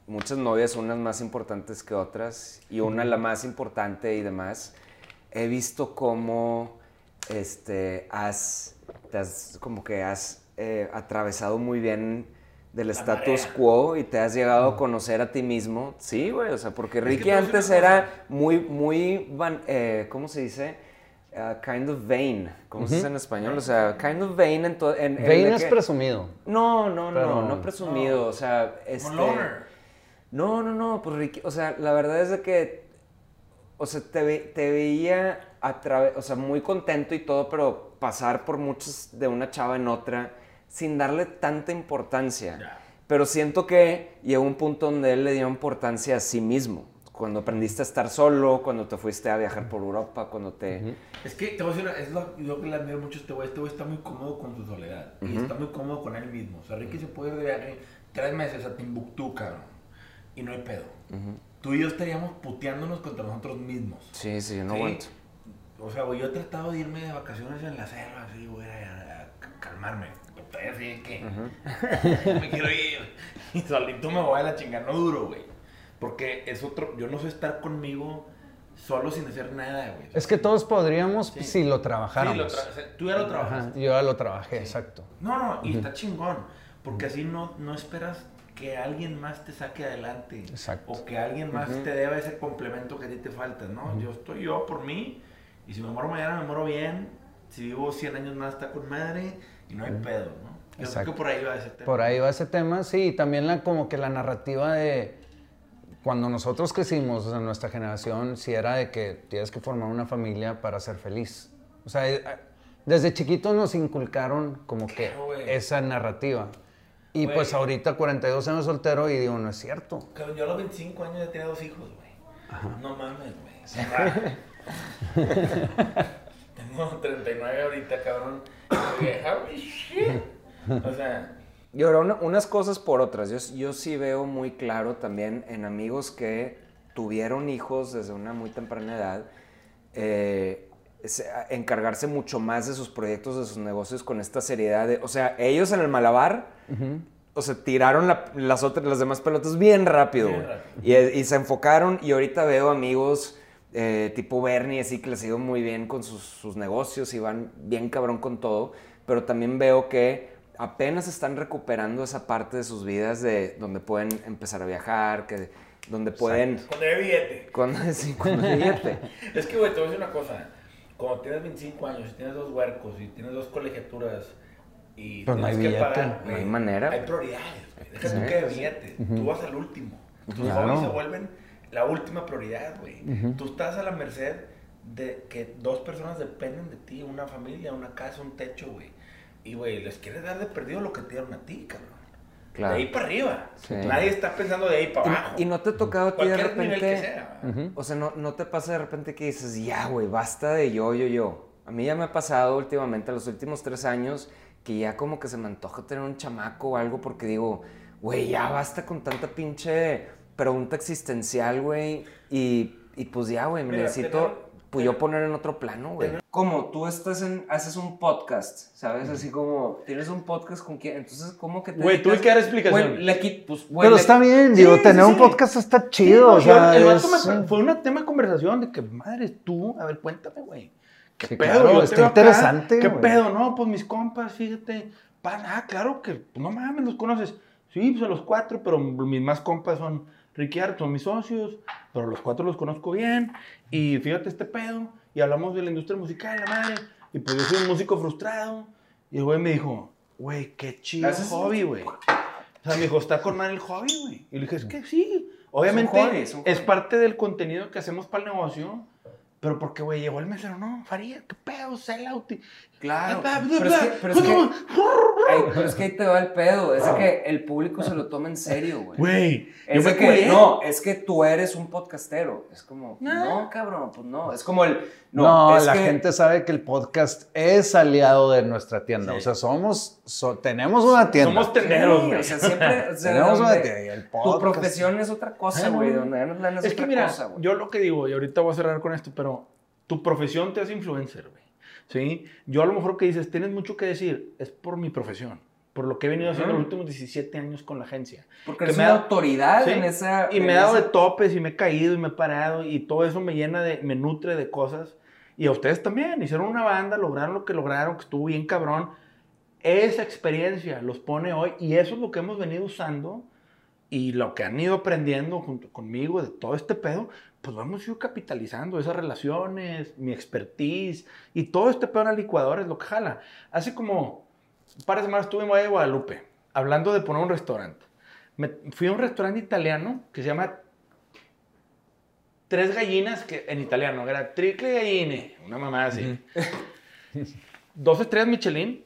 muchas novias, unas más importantes que otras, y una la más importante y demás. He visto cómo, este, has, te has, como que has eh, atravesado muy bien del status quo y te has llegado a conocer a ti mismo. Sí, güey, o sea, porque Ricky antes era muy, muy, van- eh, ¿cómo se dice? Ah, kind of vain. ¿Cómo se dice en español? O sea, kind of vain en todo. En Vain es que- presumido. No, no, no, Pero- no presumido. O sea, este. No, no, no, pues Ricky, o sea, la verdad es de que, o sea, te, ve- te veía a través, o sea, muy contento y todo, pero pasar por muchos de una chava en otra sin darle tanta importancia. Ya. Pero siento que llegó un punto donde él le dio importancia a sí mismo. Cuando aprendiste a estar solo, cuando te fuiste a viajar por Europa, cuando te... Es que te voy a decir, es lo yo que le admiro mucho a este güey. Este güey está muy cómodo con su soledad. Y está muy cómodo con él mismo. O sea, Ricky se puede ir de viaje tres meses a Timbuktu, cabrón. Y no hay pedo. Tú y yo estaríamos puteándonos contra nosotros mismos. Sí, sí, yo no Sí. aguanto. O sea, güey, yo he tratado de irme de vacaciones en la selva, así, güey, a, a calmarme. Así de que me quiero ir. Y solito me voy a la chingada, no duro, güey. Porque es otro, yo no sé estar conmigo solo sin hacer nada, güey. Es que todos podríamos Sí. si lo Sí, trabajáramos. lo tra- o sea, tú ya lo Ajá, trabajaste. yo ya lo trabajé, exacto. No, no, y está chingón. Porque así no, no esperas que alguien más te saque adelante. Exacto. O que alguien más te deba ese complemento que a ti te falta, ¿no? Yo estoy yo por mí. Y si me muero mañana, me muero bien. Si vivo 100 años más, está con madre. Y no hay pedo, ¿no? Yo creo Exacto. que por ahí va ese tema. Por ahí va ese tema, sí, y también la, como que la narrativa de cuando nosotros crecimos, o sea, nuestra generación, sí era de que tienes que formar una familia para ser feliz. O sea, eh, desde chiquitos nos inculcaron como que güey. esa narrativa. Y Güey. pues ahorita 42 años soltero y digo, no es cierto. Yo a los 25 años ya tenía dos hijos, güey. No mames, güey. Va. Tengo 39 ahorita, cabrón. Güey, shit. O sea, Y ahora, una- unas cosas por otras. Yo, yo sí veo muy claro también en amigos que tuvieron hijos desde una muy temprana edad, eh, encargarse mucho más de sus proyectos, de sus negocios con esta seriedad. de- o sea, ellos en el malabar, o sea, tiraron la- las, otras, las demás pelotas bien rápido. Bien güey. rápido. Y, y se enfocaron y ahorita veo amigos eh, tipo Bernie, así que les ha ido muy bien con sus, sus negocios y van bien cabrón con todo, pero también veo que apenas están recuperando esa parte de sus vidas de donde pueden empezar a viajar, que donde pueden... cuando hay billete. Cuando, sí, cuando hay billete. Es que, güey, te voy a decir una cosa. Cuando tienes 25 años y tienes dos huercos y tienes dos colegiaturas y Pues no tienes hay que billete. pagar, No hay güey, manera. Hay prioridades, güey. Deja tú Sí. que de billete. Tú vas al último. Tus Claro. hobbies se vuelven la última prioridad, güey. Tú estás a la merced de que dos personas dependen de ti, una familia, una casa, un techo, güey. Y, güey, les quieres dar de perdido lo que te dieron a ti, cabrón. Claro. De ahí para arriba. Sí. Nadie está pensando de ahí para abajo. Y, y no te ha tocado a ti de que repente... O sea, no, no te pasa de repente que dices, ya, güey, basta de yo, yo, yo. A mí ya me ha pasado últimamente, los últimos tres años, que ya como que se me antoja tener un chamaco o algo porque digo, güey, ya basta con tanta pinche pregunta existencial, güey. Y, y pues ya, güey, me necesito pues yo poner en otro plano, güey. Como tú estás en, haces un podcast, ¿sabes? Así como, tienes un podcast con quién, entonces, ¿cómo que te Güey, tuve que dar explicación. Güey, le qui- pues, güey, Pero le- está bien, digo, sí, tener sí. un podcast está chido, o sea, el vato es- me- fue un tema de conversación de que, madre, tú, a ver, cuéntame, güey. ¿Qué Sí, pedo? claro, Yo está acá, interesante, ¿Qué güey. pedo? No, pues mis compas, fíjate. Pan, ah, claro que, pues, no mames, los conoces. Sí, pues a los cuatro, pero mis más compas son Ricky Art, son mis socios, pero los cuatro los conozco bien. Y fíjate este pedo, y hablamos de la industria musical, la madre. Y pues yo soy un músico frustrado. Y el güey me dijo, güey, qué chido ¿Haces hobby, güey. O sea, me dijo, está con mal el hobby, güey. Y le dije, es que sí. Obviamente es parte del contenido que hacemos para el negocio. Pero porque, güey, llegó el mesero, no, Faría, qué pedo, sellout. Claro. Pero es que, pero es que Ay, pero es que ahí te va el pedo. Es que el público se lo toma en serio, güey. Güey, Es que, no, es que tú eres un podcastero. Es como, No. no, cabrón, pues no. Es como el, no, No, es la que- gente sabe que el podcast es aliado de nuestra tienda. Sí. O sea, somos, so- tenemos una tienda. Somos tenderos, Sí, güey. o sea, siempre, o sea, tenemos una tienda. y el tu profesión es otra cosa, güey. Donde es, que mira, cosa, güey. yo lo que digo, y ahorita voy a cerrar con esto, pero tu profesión te hace influencer, güey. ¿Sí? Yo a lo mejor que dices, tienes mucho que decir, es por mi profesión, por lo que he venido haciendo Ujú. los últimos 17 años con la agencia. Porque que eres me una ha- autoridad Sí, en esa... Y en me he dado esa- de topes y me he caído y me he parado y todo eso me llena de, me nutre de cosas. Y a ustedes también, hicieron una banda, lograron lo que lograron, que estuvo bien cabrón. Esa experiencia los pone hoy y eso es lo que hemos venido usando y lo que han ido aprendiendo junto conmigo de todo este pedo, pues hemos ido capitalizando, esas relaciones, mi expertise y todo este pedo en la licuadora es lo que jala. Hace como un par de semanas estuve en Valle de Guadalupe hablando de poner un restaurante. Me fui a un restaurante italiano que se llama Tres Gallinas, que en italiano era Tricle Galline, una mamá así. Dos estrellas Michelin,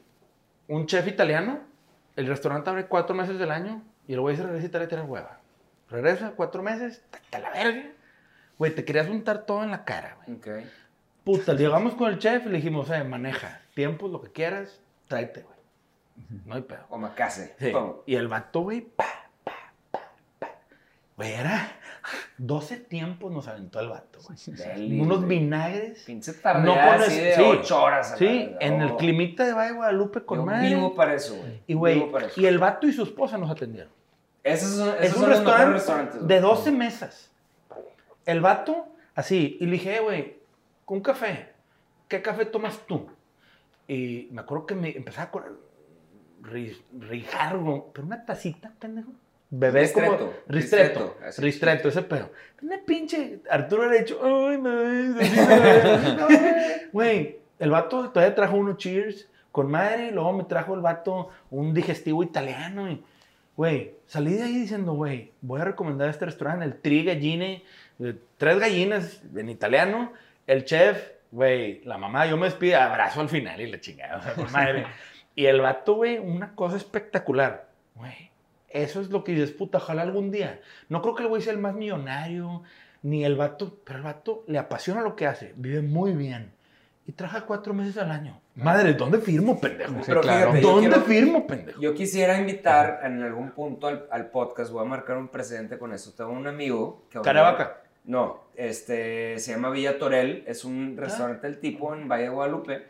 un chef italiano, el restaurante abre cuatro meses del año y el güey se regresa a Italia a tirar hueva. Regresa cuatro meses, hasta la verga. Güey, te querías untar todo en la cara, güey. Ok. Puta, llegamos con el chef y le dijimos, eh, maneja, tiempos, lo que quieras, tráete, güey. No hay pedo. Omakase. Sí. Pum. Y el vato, güey, pa, pa, pa, pa. Güey, era 12 tiempos nos aventó el vato, güey. Unos güey. vinagres. Pinche tarde No así pones- de sí. ocho horas. a la Sí, verga. en el Oh. climita de Valle de Guadalupe con Yo madre. vivo para eso, güey. Y, güey, Vivo para eso. y el vato y su esposa nos atendieron. Esos son, esos Es un restaurante restaurantes. de 12 mesas. El vato, así. Y le dije, "Eh, güey, con un café. ¿Qué café tomas tú? Y me acuerdo que me empezaba con ri- rijargo, pero una tacita, pendejo. Bebé Ristretto, como ristreto, ristretto, así. ristreto, ese pedo. Una pinche Arturo hubiera dicho, ay, me Güey, el vato todavía trajo unos cheers con madre, y luego me trajo el vato un digestivo italiano. Güey, salí de ahí diciendo, güey, voy a recomendar este restaurante, el Tri Galline, tres gallinas en italiano, el chef, güey, la mamá, yo me despido, abrazo al final y la chingada, o sea, con madre. Y el vato, güey, una cosa espectacular, güey. Eso es lo que dices, puta, ojalá algún día. No creo que el güey sea el más millonario, ni el vato, pero el vato le apasiona lo que hace, vive muy bien. Y trabaja cuatro meses al año. Madre, ¿dónde firmo, pendejo? Sí, Pero claro. fíjate, ¿Dónde quiero- firmo, pendejo? Yo quisiera invitar en algún punto al, al podcast, voy a marcar un precedente con eso. Tengo un amigo que... Caravaca. No, este, se llama Villa Torel, es un restaurante del tipo en Valle de Guadalupe.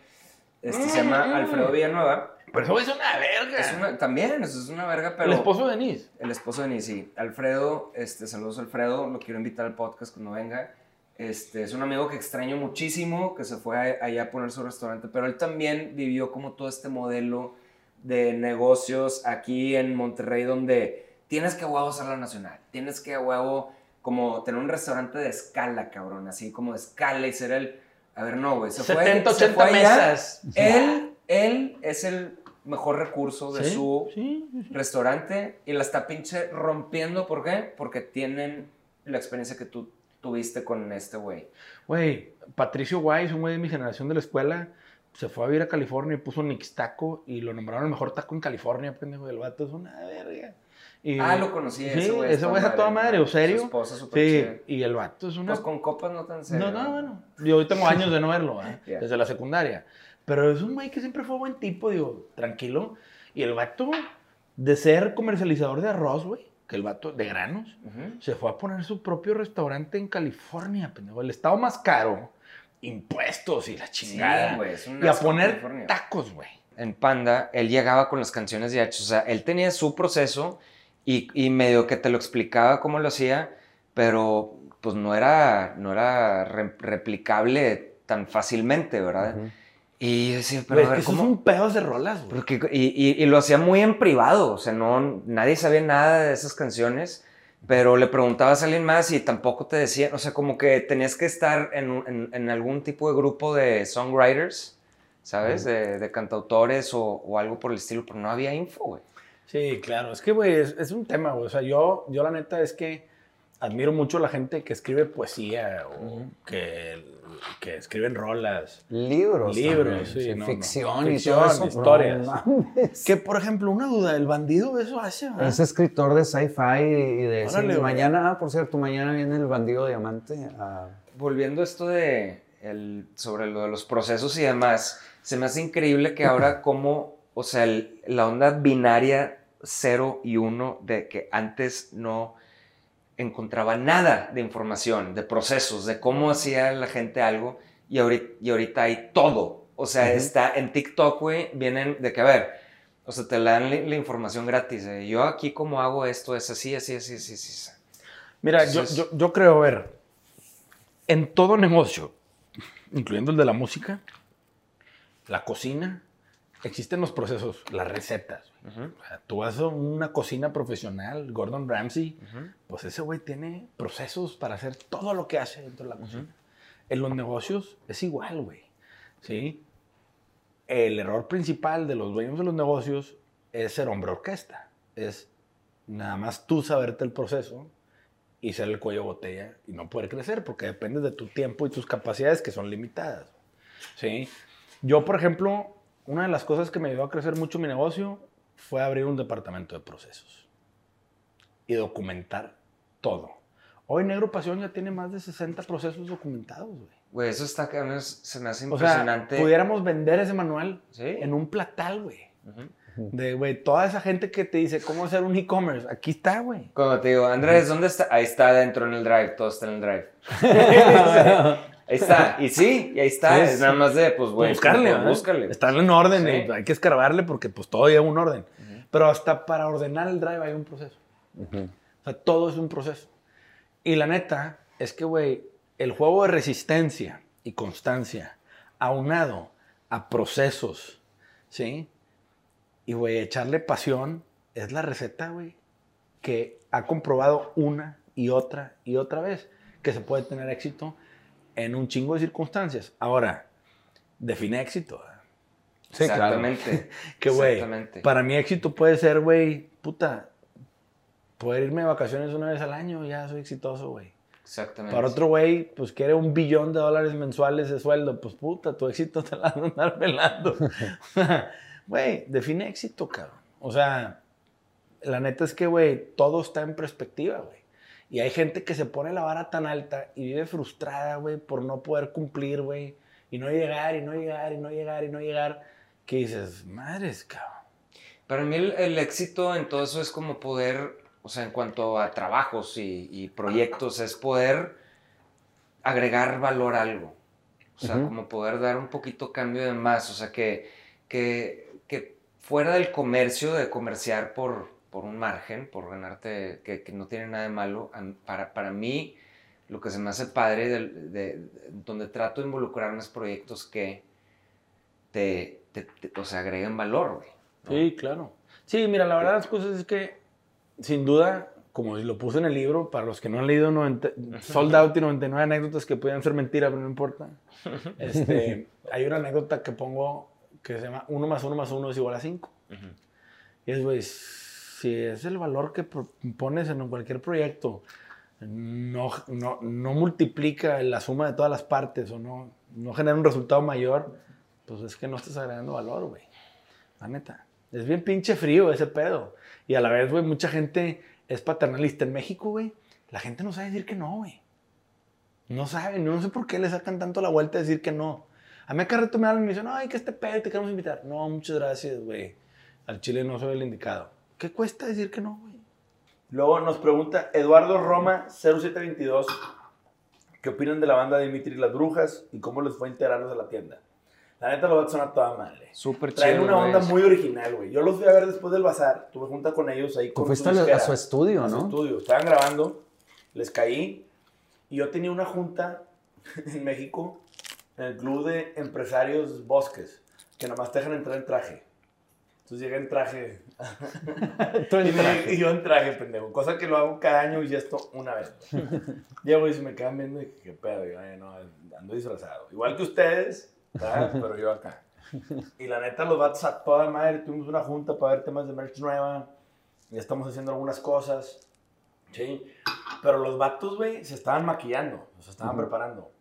Este, se llama Mm. Alfredo Villanueva. Pero eso es una verga. Es una, también, eso es una verga, pero... El esposo de Denise. El esposo de Nisi. Alfredo, este, saludos Alfredo, lo quiero invitar al podcast cuando venga. Este, es un amigo que extraño muchísimo, que se fue allá a poner su restaurante, pero él también vivió como todo este modelo de negocios aquí en Monterrey donde tienes que a huevo ser la nacional, tienes que a huevo como tener un restaurante de escala, cabrón, así como de escala y ser el... A ver, no, güey, se fue, 70, se 80 fue allá. mesas. Él, él es el mejor recurso de Sí, su sí, sí, sí. restaurante y la está pinche rompiendo. ¿Por qué? Porque tienen la experiencia que tú tuviste con este güey. Güey, Patricio Wise, un güey de mi generación de la escuela, se fue a vivir a California y puso Nix Taco y lo nombraron el mejor taco en California, pendejo. El vato es una verga. Y- Ah, lo conocí. Sí, ese güey. ese güey es a toda madre, ¿o serio? Su esposa súper Sí, chida. y el vato es una Pues con copas no tan serio. No, no, bueno. Yo hoy tengo años de no verlo, ¿eh? Ya. desde la secundaria. Pero es un güey que siempre fue buen tipo, digo, tranquilo. Y el vato, de ser comercializador de arroz, güey, que el vato de granos, Ujú. se fue a poner su propio restaurante en California, pendejo. El estado más caro, impuestos y la chingada. Sí, güey, es un y a poner California. tacos, güey. en Panda, él llegaba con las canciones de H. O sea, él tenía su proceso y, y medio que te lo explicaba cómo lo hacía, pero pues no era, no era re- replicable tan fácilmente, ¿verdad? Y yo decía, pero a ver, es que eso ¿cómo? es un pedo de rolas, güey. Porque, y, y- y lo hacía muy en privado, o sea, no, nadie sabía nada de esas canciones, pero le preguntabas a alguien más y tampoco te decían, o sea, como que tenías que estar en, en- en algún tipo de grupo de songwriters, ¿sabes? De, de cantautores o, o algo por el estilo, pero no había info, güey. Sí, claro. Es que, güey, es, es un tema, güey. O sea, yo, yo la neta es que admiro mucho a la gente que escribe poesía o que, que escriben rolas. Libros. Libros, sí, no, no. ficción, Ficción, y todo eso. historias. No. Que, por ejemplo, una duda, el bandido eso hace, ¿verdad? Es escritor de sci-fi y de... Órale, sí, mañana, ah, por cierto, mañana viene el bandido diamante a... volviendo a esto de el, sobre lo de los procesos y demás, se me hace increíble que ahora como, o sea, el- la onda binaria 0 y 1 de que antes no encontraba nada de información, de procesos, de cómo hacía la gente algo y ahorita, y ahorita hay todo. O sea, está en TikTok, güey, vienen de que, a ver, o sea, te dan la, la información gratis. de, yo aquí como hago esto es así, así, así, así, así. así". Mira, yo, Entonces- yo, yo creo, a ver, en todo negocio, incluyendo el de la música, la cocina, existen los procesos, las recetas. O sea, tú vas a una cocina profesional, Gordon Ramsay, pues ese güey tiene procesos para hacer todo lo que hace dentro de la cocina. En los negocios es igual, güey. ¿Sí? El error principal de los dueños de los negocios es ser hombre orquesta. Es nada más tú saberte el proceso y ser el cuello botella y no poder crecer porque depende de tu tiempo y tus capacidades que son limitadas. ¿Sí? Yo, por ejemplo, una de las cosas que me ayudó a crecer mucho mi negocio fue abrir un departamento de procesos y documentar todo. Hoy Negro Pasión ya tiene más de 60 procesos documentados, güey. Güey, eso está, es- se me hace O sea, impresionante. pudiéramos vender ese manual Sí. en un platal, güey. De, güey, toda esa gente que te dice cómo hacer un e-commerce, aquí está, güey. Cuando te digo, Andrés, ¿dónde está? Ahí está dentro en el drive, todo está en el drive. ahí está, y sí, y ahí está, es sí. nada más de, pues, güey, buscarle, búscale. Está en orden, Sí. y hay que escarbarle porque pues todo lleva un orden. Pero hasta para ordenar el drive hay un proceso. O sea, todo es un proceso. Y la neta es que, güey, el juego de resistencia y constancia, aunado a procesos, ¿sí? Y, güey, echarle pasión es la receta, güey, que ha comprobado una y otra y otra vez que se puede tener éxito en un chingo de circunstancias. Ahora, define éxito. Sí, claro. Exactamente. Que, güey, para mí éxito puede ser, güey, puta, poder irme de vacaciones una vez al año, ya soy exitoso, güey. Exactamente. Para otro güey, pues quiere un billón de dólares mensuales de sueldo, pues puta, tu éxito te la van a andar pelando. Güey, define éxito, cabrón. O sea, la neta es que, güey, todo está en perspectiva, güey. Y hay gente que se pone la vara tan alta y vive frustrada, güey, por no poder cumplir, güey. Y no llegar, y no llegar, y no llegar, y no llegar. Que dices, madres, cabrón. Para mí el, el éxito en todo eso es como poder, o sea, en cuanto a trabajos y, y proyectos, es poder agregar valor a algo. O sea, como poder dar un poquito cambio de más. O sea, que, que, que fuera del comercio, de comerciar por, por un margen, por ganarte, que, que no tiene nada de malo, para, para mí lo que se me hace padre, del- de, de- donde trato de involucrarme es proyectos que te, te- te- o sea, agreguen valor, güey. ¿no? Sí, claro. Sí, mira, la verdad las cosas es que, sin duda, como lo puse en el libro, para los que no han leído 90, Sold Out y 99 anécdotas que pueden ser mentiras, pero no importa. Este, hay una anécdota que pongo que se llama 1 más 1 más 1 es igual a 5. Ujú. Y es, güey, si es el valor que pones en cualquier proyecto, no, no, no multiplica la suma de todas las partes o no, no genera un resultado mayor, pues es que no estás agregando valor, güey. La neta. Es bien pinche frío ese pedo. Y a la vez, güey, mucha gente es paternalista. En México, güey, la gente no sabe decir que no, güey. No saben, no sé por qué le sacan tanto la vuelta a decir que no. A mí acá rato me hablan y me dicen, ay, que este pedo te queremos invitar. No, muchas gracias, güey. Al chile no soy el indicado. ¿Qué cuesta decir que no, güey? Luego nos pregunta Eduardo Roma 0722, ¿qué opinan de la banda Dimitri y las Brujas y cómo les fue a integrarlos a la tienda? La neta lo va a sonar toda madre. Súper Traen chido, una güey. onda muy original, güey. Yo los fui a ver después del bazar. Tuve junta con ellos ahí con fuiste su a, a su estudio, A su ¿no? estudio. Estaban grabando, les caí. Y yo tenía una junta en México, en el club de empresarios Bosques, que nomás te dejan entrar en traje. Entonces llegué en traje. Tú en y, me- traje. y yo en traje, pendejo. Cosa que lo hago cada año y esto una vez. Llego y se me quedan viendo y dije, qué pedo. Y yo, "Ay, no, ando disfrazado. Igual que ustedes, ¿verdad? pero yo acá. Y la neta, los vatos a toda madre. Tuvimos una junta para ver temas de merch nueva. Ya estamos haciendo algunas cosas. Sí. Pero los vatos, güey, se estaban maquillando, se estaban preparando.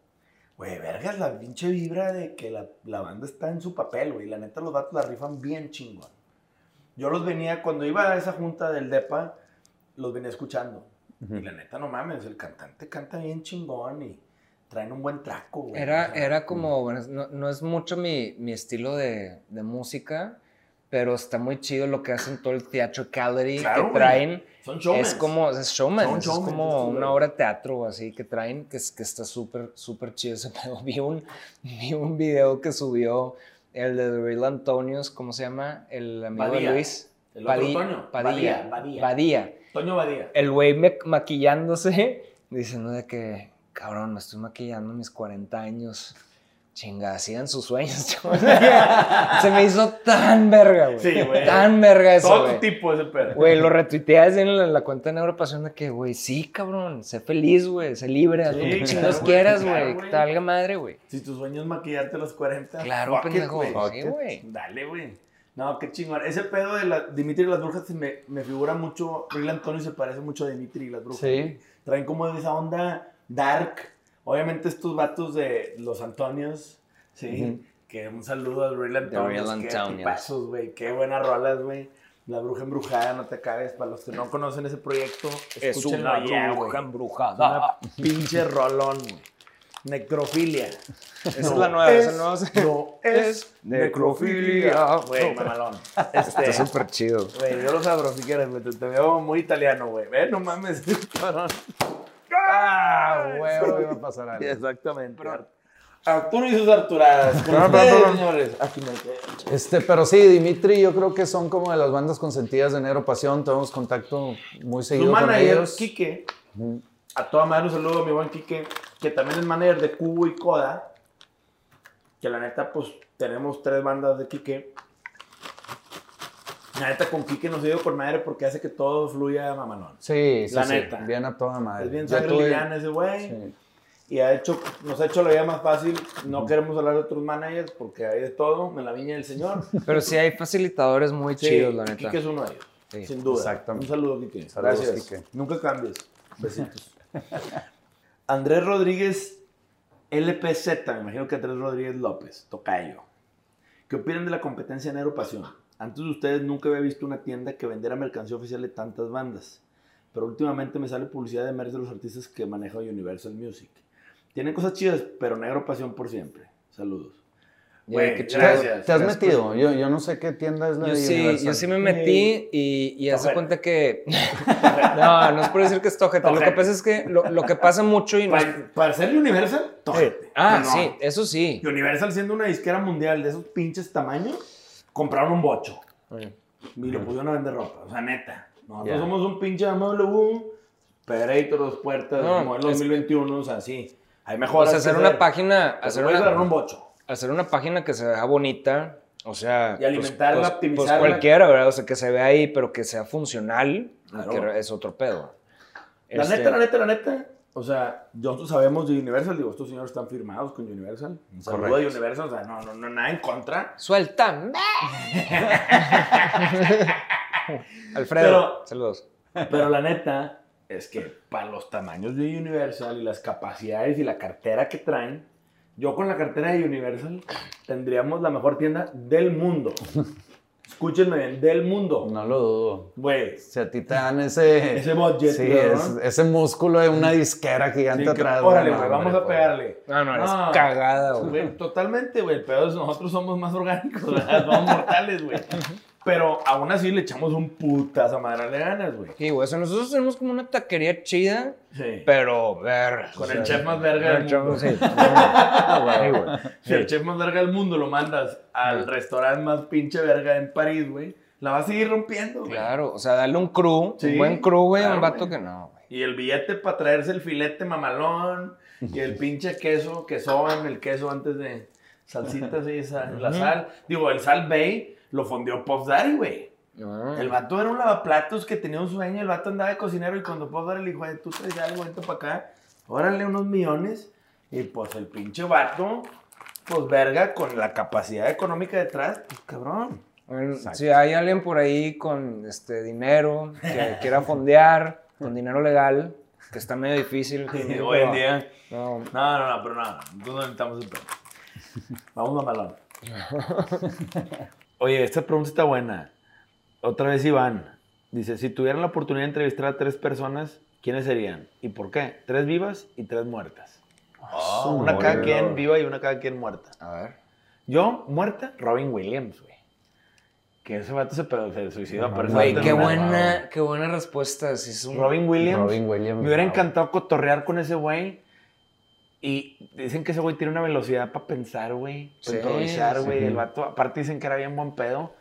Güey, vergas, la pinche vibra de que la, la banda está en su papel, güey. La neta, los vatos la rifan bien chingón. Yo los venía, cuando iba a esa junta del DEPA, los venía escuchando. Y la neta, no mames, el cantante canta bien chingón y traen un buen traco, güey. Era, O sea, era como, bueno, no, no es mucho mi, mi estilo de, de música, pero está muy chido lo que hacen todo el theatricality Claro, que güey. traen. Son showmans. Es como, es showman, es showmans, como una obra de teatro así que traen, que, que está súper, súper chido ese pedo. Vi un, vi un video que subió el de The Real Antonios, ¿cómo se llama? El amigo Badía. de Luis. El otro Padilla, Toño. Badía, Badía. Badía. Toño Badía. El güey maquillándose, diciendo de que, cabrón, me estoy maquillando mis 40 años. Chinga, sigan sus sueños. Se me hizo tan verga, güey. Sí, güey. Tan verga eso, Todo güey. tipo ese pedo. Güey, lo retuiteas en la, la cuenta de Neuropasión de que, güey, sí, cabrón, sé feliz, güey, sé libre, haz lo Sí, que claro, chingados quieras, güey, que te valga madre, güey. Si tu sueño es maquillarte a los 40. Claro, pendejo, güey. Dale, güey. No, qué chingón. Ese pedo de la, Dimitri y las brujas me, me figura mucho. Real Antonio se parece mucho a Dimitri y las brujas. Sí. Traen como esa onda dark. Obviamente estos vatos de los Antonios, ¿sí? Que un saludo al Real Antonios. Real Qué Antonios. tipazos, güey. Qué buenas rolas, güey. La bruja embrujada, no te cagues. Para los que no conocen ese proyecto, escúchenlo ya, güey. embrujada. Una pinche rolón, güey. Necrofilia. Esa es la nueva, esa nueva. No es necrofilia. Güey, mamalón. Este, Está súper chido. güey, yo lo sabro si quieres, güey. Te, te veo muy italiano, güey. Ve, no mames, cabrón. ¡Ah, Huevo, iba a pasar algo. Exactamente. Arturo y sus Arturadas. Con ustedes, perdón. señores. Aquí me quedo. Este, pero sí, Dimitri, yo creo que son como de las bandas consentidas de Negro Pasión. Tenemos contacto muy Su seguido con manager, ellos. Quique, a toda madre un saludo a mi buen Quique, que también es manager de Cubo y Coda. Que la neta, pues tenemos tres bandas de Quique. La neta, con Quique nos ido por madre porque hace que todo fluya mamalón. Sí, sí, La sí, neta. Bien a toda madre. Es bien sangre tuve- liviana ese güey. sí. Y ha hecho, nos ha hecho la vida más fácil. No queremos hablar de otros managers porque hay de todo en la viña del señor. Pero sí hay facilitadores muy Sí, chidos, la neta. Quique es uno de ellos. Sí, sin duda. exactamente. Un saludo, Quique. Saludos, Gracias. Quique. Nunca cambies. Besitos. Andrés Rodríguez LPZ, me imagino que Andrés Rodríguez López, Tocayo. ¿Qué opinan de la competencia en Aeropasión? Antes de ustedes nunca había visto una tienda que vendiera mercancía oficial de tantas bandas. Pero últimamente me sale publicidad de merch de los artistas que maneja Universal Music. Tienen cosas chidas, pero Negro Pasión por siempre. Saludos. Güey, qué chido. gracias. ¿Te has Gracias metido? Yo, yo no sé qué tienda es la Yo de sí, Universal. yo sí me metí y, y Tojete. cuenta que... no, no es por decir que es tojete. Lo que pasa es que lo, lo que pasa mucho y no es- Para, para ser Universal, tojete. Ah, No, sí, eso sí. Universal siendo una disquera mundial de esos pinches tamaños, compraron un bocho y lo pusieron a vender ropa. O sea, neta. Nosotros somos un pinche MW, Pedreito, dos puertas, No, modelo es- 2021, o sea, sí. Hay O mejoras. sea, hacer una página, Hacer hacer una... una, un bocho. hacer una página que se vea bonita, o sea, Y alimentarla, pues, optimizarla. Pues cualquiera, ¿verdad? O sea, que se vea ahí, pero que sea funcional, Claro. que es otro pedo. La Este, neta, la neta, la neta. O sea, nosotros sabemos de Universal, digo, estos señores están firmados con Universal. Un saludo a Universal, o sea, no, no, no, nada en contra. Suelta. Alfredo, Pero- saludos. Pero la neta es que para los tamaños de Universal y las capacidades y la cartera que traen, yo con la cartera de Universal tendríamos la mejor tienda del mundo. Escúchenme bien, del mundo. No lo dudo. Güey, Si a ti te dan ese... ese budget, Sí, ¿no? es- ese músculo de una disquera gigante Sí, que, atrás. órale, no, güey, hombre, vamos a pues. pegarle. No, no, eres No. cagada, güey. Güey, totalmente, güey. El pedo es nosotros somos más orgánicos, ¿verdad? somos mortales, güey. Pero aún así le echamos un putazo a madre le ganas, güey. Sí, güey, o sea, nosotros tenemos como una taquería chida, Sí. pero ver. Con o el chef más verga del chef- mundo. sí. Sí, güey. Si el chef más verga del mundo lo mandas al restaurante más pinche verga en París, güey, la va a seguir rompiendo, güey. Claro, o sea, darle un crew, Sí, un buen crew, güey, a un vato güey. que no, güey. Y el billete para traerse el filete mamalón y el pinche queso, que soban el queso antes de salsitas y sal, la sal. Digo, el sal bay lo fondeó Puff Daddy, güey. No. El vato era un lavaplatos que tenía un sueño, el vato andaba de cocinero y cuando Puff Daddy le dijo, "Ay, tú traes algo, vente para acá, órale unos millones. Y pues el pinche vato, pues verga, con la capacidad económica detrás, pues cabrón. Bueno, si hay alguien por ahí con este dinero que quiera fondear, con dinero legal, que está medio difícil. Hoy en día. No, No, no, no, pero no. Nosotros no necesitamos el. Vamos mamalón. Oye, esta pregunta está buena. Otra vez Iván. Dice, si tuvieran la oportunidad de entrevistar a tres personas, ¿quiénes serían? ¿Y por qué? Tres vivas y tres muertas. una cada quien viva y una cada quien muerta. a ver. Yo, muerta, Robin Williams, güey. Que ese vato se, se suicidó. ese Güey, qué no- buena, qué buena respuesta. Sí, es un... Robin Williams. Robin Williams, Me hubiera encantado cotorrear con ese güey. Y dicen que ese güey tiene una velocidad para pensar, güey. Para Sí, improvisar, sí. güey. El vato, aparte dicen que era bien buen pedo.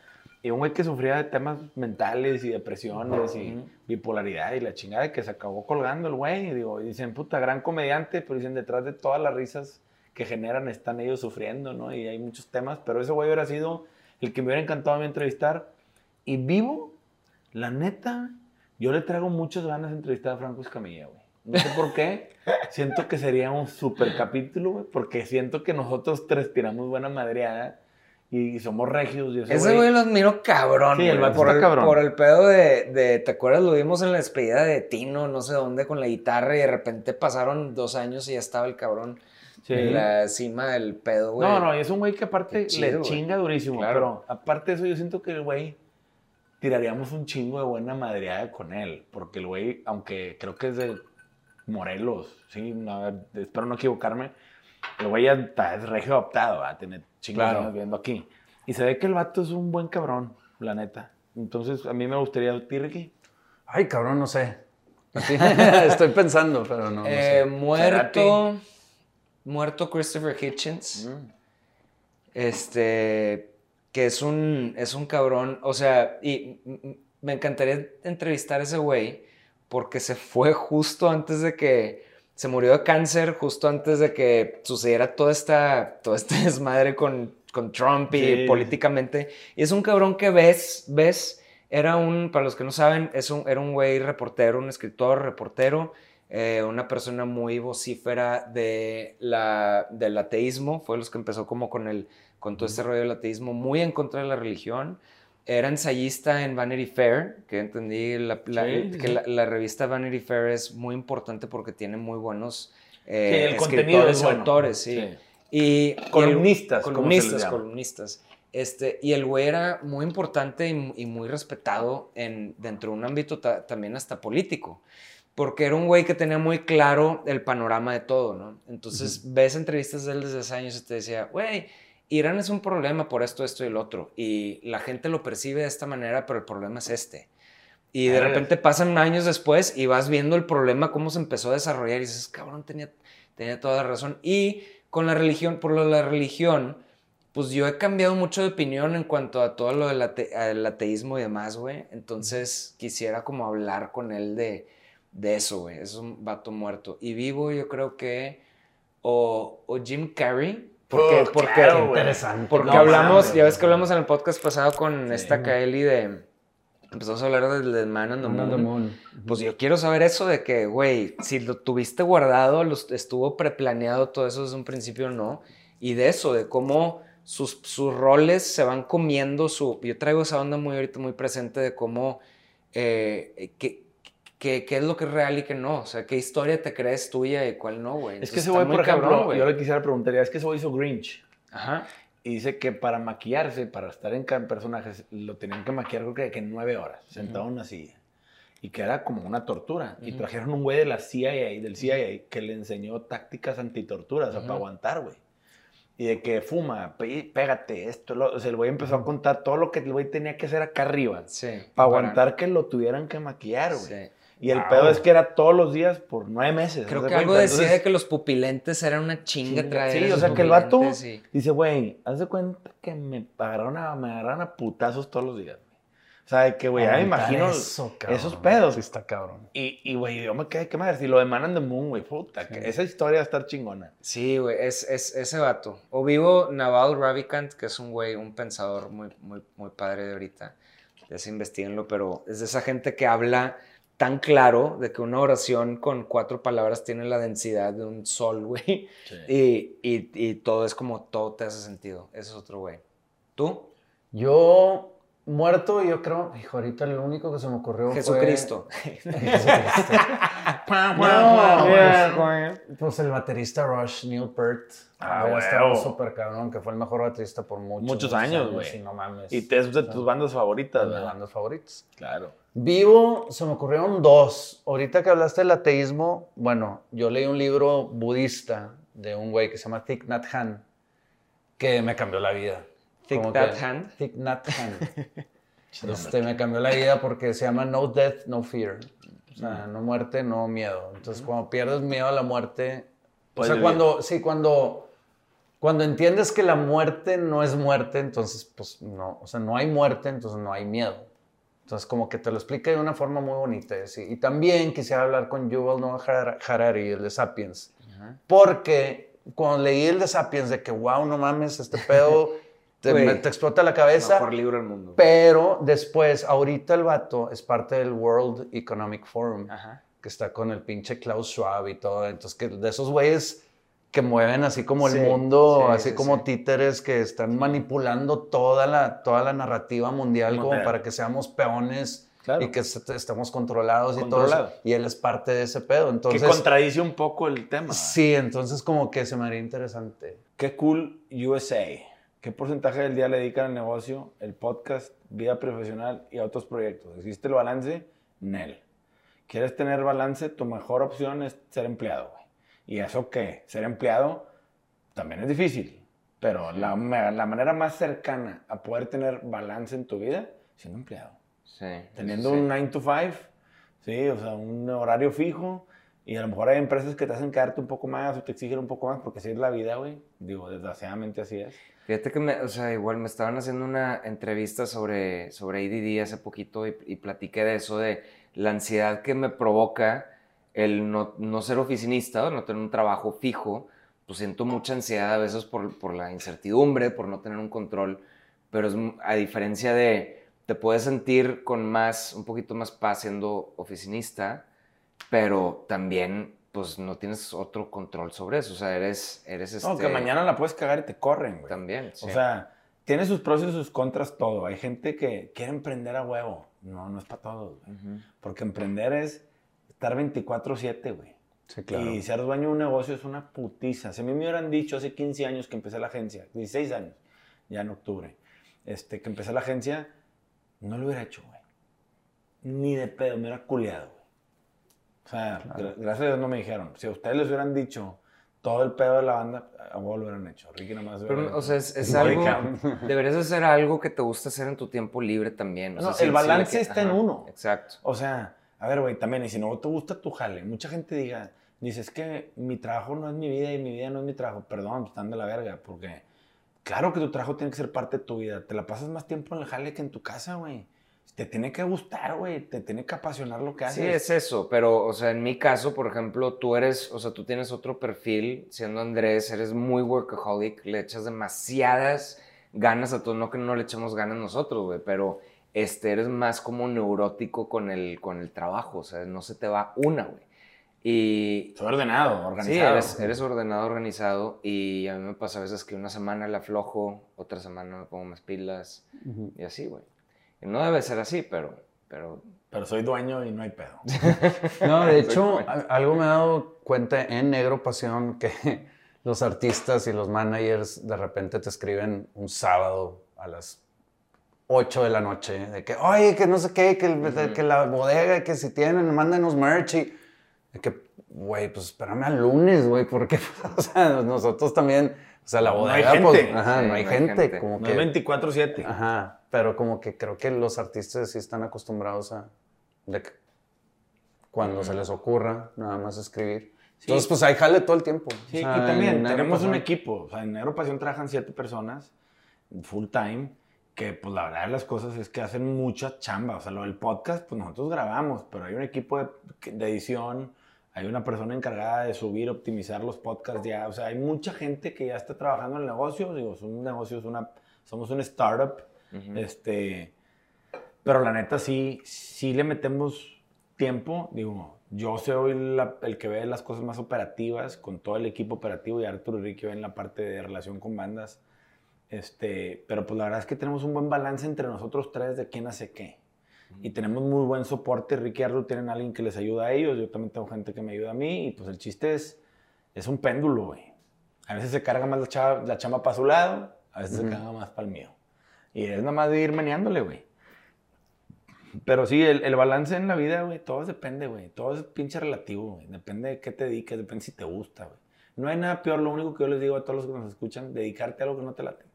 Y un güey que sufría de temas mentales y depresiones y bipolaridad y la chingada que se acabó colgando el güey. Y digo, y dicen, puta, gran comediante, pero dicen, detrás de todas las risas que generan están ellos sufriendo, ¿no? Y hay muchos temas, pero ese güey hubiera sido el que me hubiera encantado a mí entrevistar. Y vivo, la neta, yo le traigo muchas ganas de entrevistar a Franco Escamilla, güey. No sé por qué. siento que sería un super capítulo, güey, porque siento que nosotros tres tiramos buena madreada y somos regios. Y ese, Ese güey lo admiro cabrón. Sí, el güey, vato por está el, cabrón. Por el pedo de, de, ¿te acuerdas? Lo vimos en la despedida de Tino, no sé dónde, con la guitarra y de repente pasaron dos años y ya estaba el cabrón Sí. en la cima del pedo, güey. No, no, y es un güey que aparte chido, le güey. chinga durísimo. Claro. Pero aparte de eso, yo siento que el güey tiraríamos un chingo de buena madreada con él. Porque el güey, aunque creo que es de Morelos, sí, a ver, espero no equivocarme. El güey es regio adoptado, va a tener Claro. años viviendo aquí. Y se ve que el vato es un buen cabrón, la neta. Entonces, a mí me gustaría, ¿ti, Ricky? Ay, cabrón, no sé. Estoy pensando, pero no, no Eh, sé. muerto. Muerto Christopher Hitchens. Mm. Este. Que es un, es un cabrón. O sea, y me encantaría entrevistar a ese güey. Porque se fue justo antes de que. Se murió de cáncer, justo antes de que sucediera toda esta, todo este desmadre con, con Trump y Sí. políticamente. Y es un cabrón que ves, ves, era un, para los que no saben, es un, era un güey reportero, un escritor, reportero, eh, una persona muy vocífera de la, del ateísmo, fue los que empezó como con, el, con todo este rollo del ateísmo, muy en contra de la religión. Era ensayista en Vanity Fair, que entendí la- la- Sí, sí, que la, la revista Vanity Fair es muy importante porque tiene muy buenos Sí, eh, el contenido es escritores, bueno. autores, sí. Y, y el- Columnistas, columnistas, columnistas. Este, y el güey era muy importante y, y muy respetado en, dentro de un ámbito ta- también hasta político. Porque era un güey que tenía muy claro el panorama de todo, ¿no? Entonces ves entrevistas de él desde hace años y te decía, güey, Irán es un problema por esto, esto y el otro. Y la gente lo percibe de esta manera, pero el problema es este. Y de repente pasan años después y vas viendo el problema, cómo se empezó a desarrollar y dices, cabrón, tenía, tenía toda la razón. Y con la religión, por lo de la religión, pues yo he cambiado mucho de opinión en cuanto a todo lo del ate- al ateísmo y demás, güey. Entonces quisiera como hablar con él de, de eso, güey. Es un vato muerto. Y vivo yo creo que o, o Jim Carrey. Porque, Oh, porque, claro. Interesante. porque No hablamos, mames, ya ves que hablamos en el podcast pasado con esta Kaeli de... Empezamos a hablar del de Man on the Man the Moon. Pues yo quiero saber eso de que, güey, si lo tuviste guardado, los- estuvo preplaneado todo eso desde un principio o no. Y de eso, de cómo sus, sus roles se van comiendo su... Yo traigo esa onda muy ahorita muy presente de cómo... eh, qué, qué- qué es lo que es real y qué no. O sea, qué historia te crees tuya y cuál no, güey. Es que ese güey, por ejemplo, cabrón, yo le quisiera preguntar, es que ese güey hizo Grinch. Ajá. Y dice que para maquillarse, para estar en cada personaje, lo tenían que maquillar creo que, que en nueve horas, sentado en una silla. Y que era como una tortura. Y trajeron un güey de la CIA, del CIA, que le enseñó tácticas antitorturas, o sea, para aguantar, güey. Y de que fuma, pégate, esto, lo, o sea, el güey empezó a contar todo lo que el güey tenía que hacer acá arriba. Sí. Para aguantar que lo tuvieran que maquillar, güey. Sí. Y el Wow. pedo es que era todos los días por nueve meses. Creo ¿haz de que algo cuenta? decía Entonces, de que los pupilentes eran una chinga Chinga, traer. sí, o sea, que el vato- y- Dice, güey, haz de cuenta que me agarraron a, me agarraron a putazos todos los días. O sea, de que, güey, ya me imagino eso, cabrón. esos pedos. Sí, está cabrón. Y, y, güey, yo me quedé, qué madre, si lo de Man and the Moon, güey, puta, que esa historia va a estar chingona. Sí, güey, es, es ese vato. O vivo Naval Ravikant, que es un güey, un pensador muy, muy, muy padre de ahorita. Ya se investiguenlo, pero es de esa gente que habla tan claro de que una oración con cuatro palabras tiene la densidad de un sol, güey. Y, y, y todo es como todo te hace sentido. Ese es otro güey. ¿Tú? Yo, muerto, yo creo, hijo, ahorita lo único que se me ocurrió Jesucristo. fue... Jesucristo. Pues el baterista Rush, Neil Peart. Ah, estado súper cabrón, que fue el mejor baterista por muchos, Muchos años, güey. Y no mames. Y es de tus bandas favoritas, de bandas favoritas. Claro. Vivo, se me ocurrieron dos. Ahorita que hablaste del ateísmo, bueno, yo leí un libro budista de un güey que se llama Thich Nhat Hanh, que me cambió la vida. Thich Nhat Hanh. Thich Nhat Hanh. Este, me cambió la vida porque se llama No Death, No Fear. O sea, no muerte, no miedo. Entonces, cuando pierdes miedo a la muerte, o sea, vivir. cuando, sí, cuando, cuando entiendes que la muerte no es muerte, entonces, pues, no, o sea, no hay muerte, entonces no hay miedo. Entonces, como que te lo explica de una forma muy bonita. y así. Y también quisiera hablar con Yuval Noah Har- Harari, el de Sapiens. Porque cuando leí el de Sapiens, de que, wow, no mames, este pedo te, Güey, me- te explota la cabeza. Mejor libro del mundo. Pero después, ahorita el vato es parte del World Economic Forum, Ajá. que está con el pinche Klaus Schwab y todo. Entonces, que de esos güeyes que mueven así como Sí, el mundo, sí, así sí, como títeres que están manipulando toda la, toda la narrativa mundial como para que seamos peones Claro. y que est- estemos controlados y todo eso. Y él es parte de ese pedo. Entonces, que contradice un poco el tema. sí, entonces como que se me haría interesante. Qué cool USA. ¿Qué porcentaje del día le dedican al negocio, el podcast, vida profesional y a otros proyectos? ¿Existe el balance? Nel. ¿Quieres tener balance? Tu mejor opción es ser empleado, güey. ¿Y eso qué? Ser empleado también es difícil, pero la, la manera más cercana a poder tener balance en tu vida, siendo empleado. Sí. Teniendo sí. un 9 to 5, sí, o sea, un horario fijo. Y a lo mejor hay empresas que te hacen quedarte un poco más o te exigen un poco más porque así es la vida, güey. Digo, desgraciadamente así es. Fíjate que, me, o sea, igual me estaban haciendo una entrevista sobre, sobre ADD hace poquito y, y platiqué de eso, de la ansiedad que me provoca el no, no ser oficinista no tener un trabajo fijo. Pues siento mucha ansiedad a veces por, por la incertidumbre, por no tener un control, pero es, a diferencia de, te puedes sentir con más, un poquito más paz siendo oficinista, pero también pues no tienes otro control sobre eso, o sea, eres, eres este... No, que mañana la puedes cagar y te corren, güey. También, sí. O sea, tiene sus pros y sus contras todo. Hay gente que quiere emprender a huevo. No, no es para todos, güey. Porque emprender es estar 24-7, güey. Sí, Y ser dueño de un negocio es una putiza. Si a mí me hubieran dicho hace 15 años que empecé la agencia, 16 años, ya en octubre, este, que empecé la agencia, no lo hubiera hecho, güey. Ni de pedo, me hubiera culeado, güey. O sea, gra- gracias a Dios no me dijeron. Si a ustedes les hubieran dicho todo el pedo de la banda, a vos lo hubieran hecho. Ricky nomás hubiera Pero, hecho. o sea, es, es algo. Deberías hacer algo que te gusta hacer en tu tiempo libre también. o sea, No, si- el balance le- está en uno. Exacto. O sea, a ver, güey, también, y si no te gusta tu jale, mucha gente diga, dice, es que mi trabajo no es mi vida y mi vida no es mi trabajo. Perdón, pues, están de la verga, porque claro que tu trabajo tiene que ser parte de tu vida. Te la pasas más tiempo en el jale que en tu casa, güey. Te tiene que gustar, güey. Te tiene que apasionar lo que haces. Sí, es eso, pero, o sea, en mi caso, por ejemplo, tú eres, o sea, tú tienes otro perfil, siendo Andrés, eres muy workaholic, le echas demasiadas ganas a todo, no que no le echemos ganas nosotros, güey, pero este, eres más como neurótico con el, con el trabajo, o sea, no se te va una, güey. Y, Soy ordenado, Sí, organizado. eres, eres ordenado, organizado y a mí me pasa a veces que una semana le aflojo, otra semana me pongo más pilas y así, güey. No debe ser así, pero, pero Pero soy dueño y no hay pedo. No, de hecho, algo me he dado cuenta en Negro Pasión que los artistas y los managers de repente te escriben un sábado a las 8 de la noche de que, oye, que no sé qué, que, el- que la bodega, que si tienen, mándanos merch y de que, güey, pues espérame al lunes, güey, porque, o sea, nosotros también, o sea, la No hay bodega, pues, gente. ajá, Sí, no hay no hay gente, gente. como No que... es 24-7. Ajá, pero como que creo que los artistas sí están acostumbrados a de que cuando se les ocurra nada más escribir. Entonces, pues ahí jale todo el tiempo. Sí, O sea, y también tenemos un equipo. O sea, en Negro Pasión trabajan siete personas full time. Que, pues, la verdad de las cosas es que hacen mucha chamba. O sea, lo del podcast, pues nosotros grabamos, pero hay un equipo de, de edición, hay una persona encargada de subir, optimizar los podcasts ya. O sea, hay mucha gente que ya está trabajando en el negocio. Digo, es un negocio, es una, somos un startup. Este, pero la neta sí, sí le metemos tiempo. Digo, yo soy la- el que ve las cosas más operativas con todo el equipo operativo y Arturo y Ricky ven la parte de relación con bandas. Este, pero pues la verdad es que tenemos un buen balance entre nosotros tres de quién hace qué. y tenemos muy buen soporte. Arthur tienen a alguien que les ayuda a ellos, yo también tengo gente que me ayuda a mí y pues el chiste es, es un péndulo, güey. A veces se carga más la, chava- la chamba para su lado, a veces se carga más para el mío. Y es nada más de ir meneándole, güey. Pero sí, el, el balance en la vida, güey, todo depende, güey. Todo es pinche relativo, güey. Depende de qué te dediques, depende si te gusta, güey. No hay nada peor, lo único que yo les digo a todos los que nos escuchan, dedicarte a algo que no te late.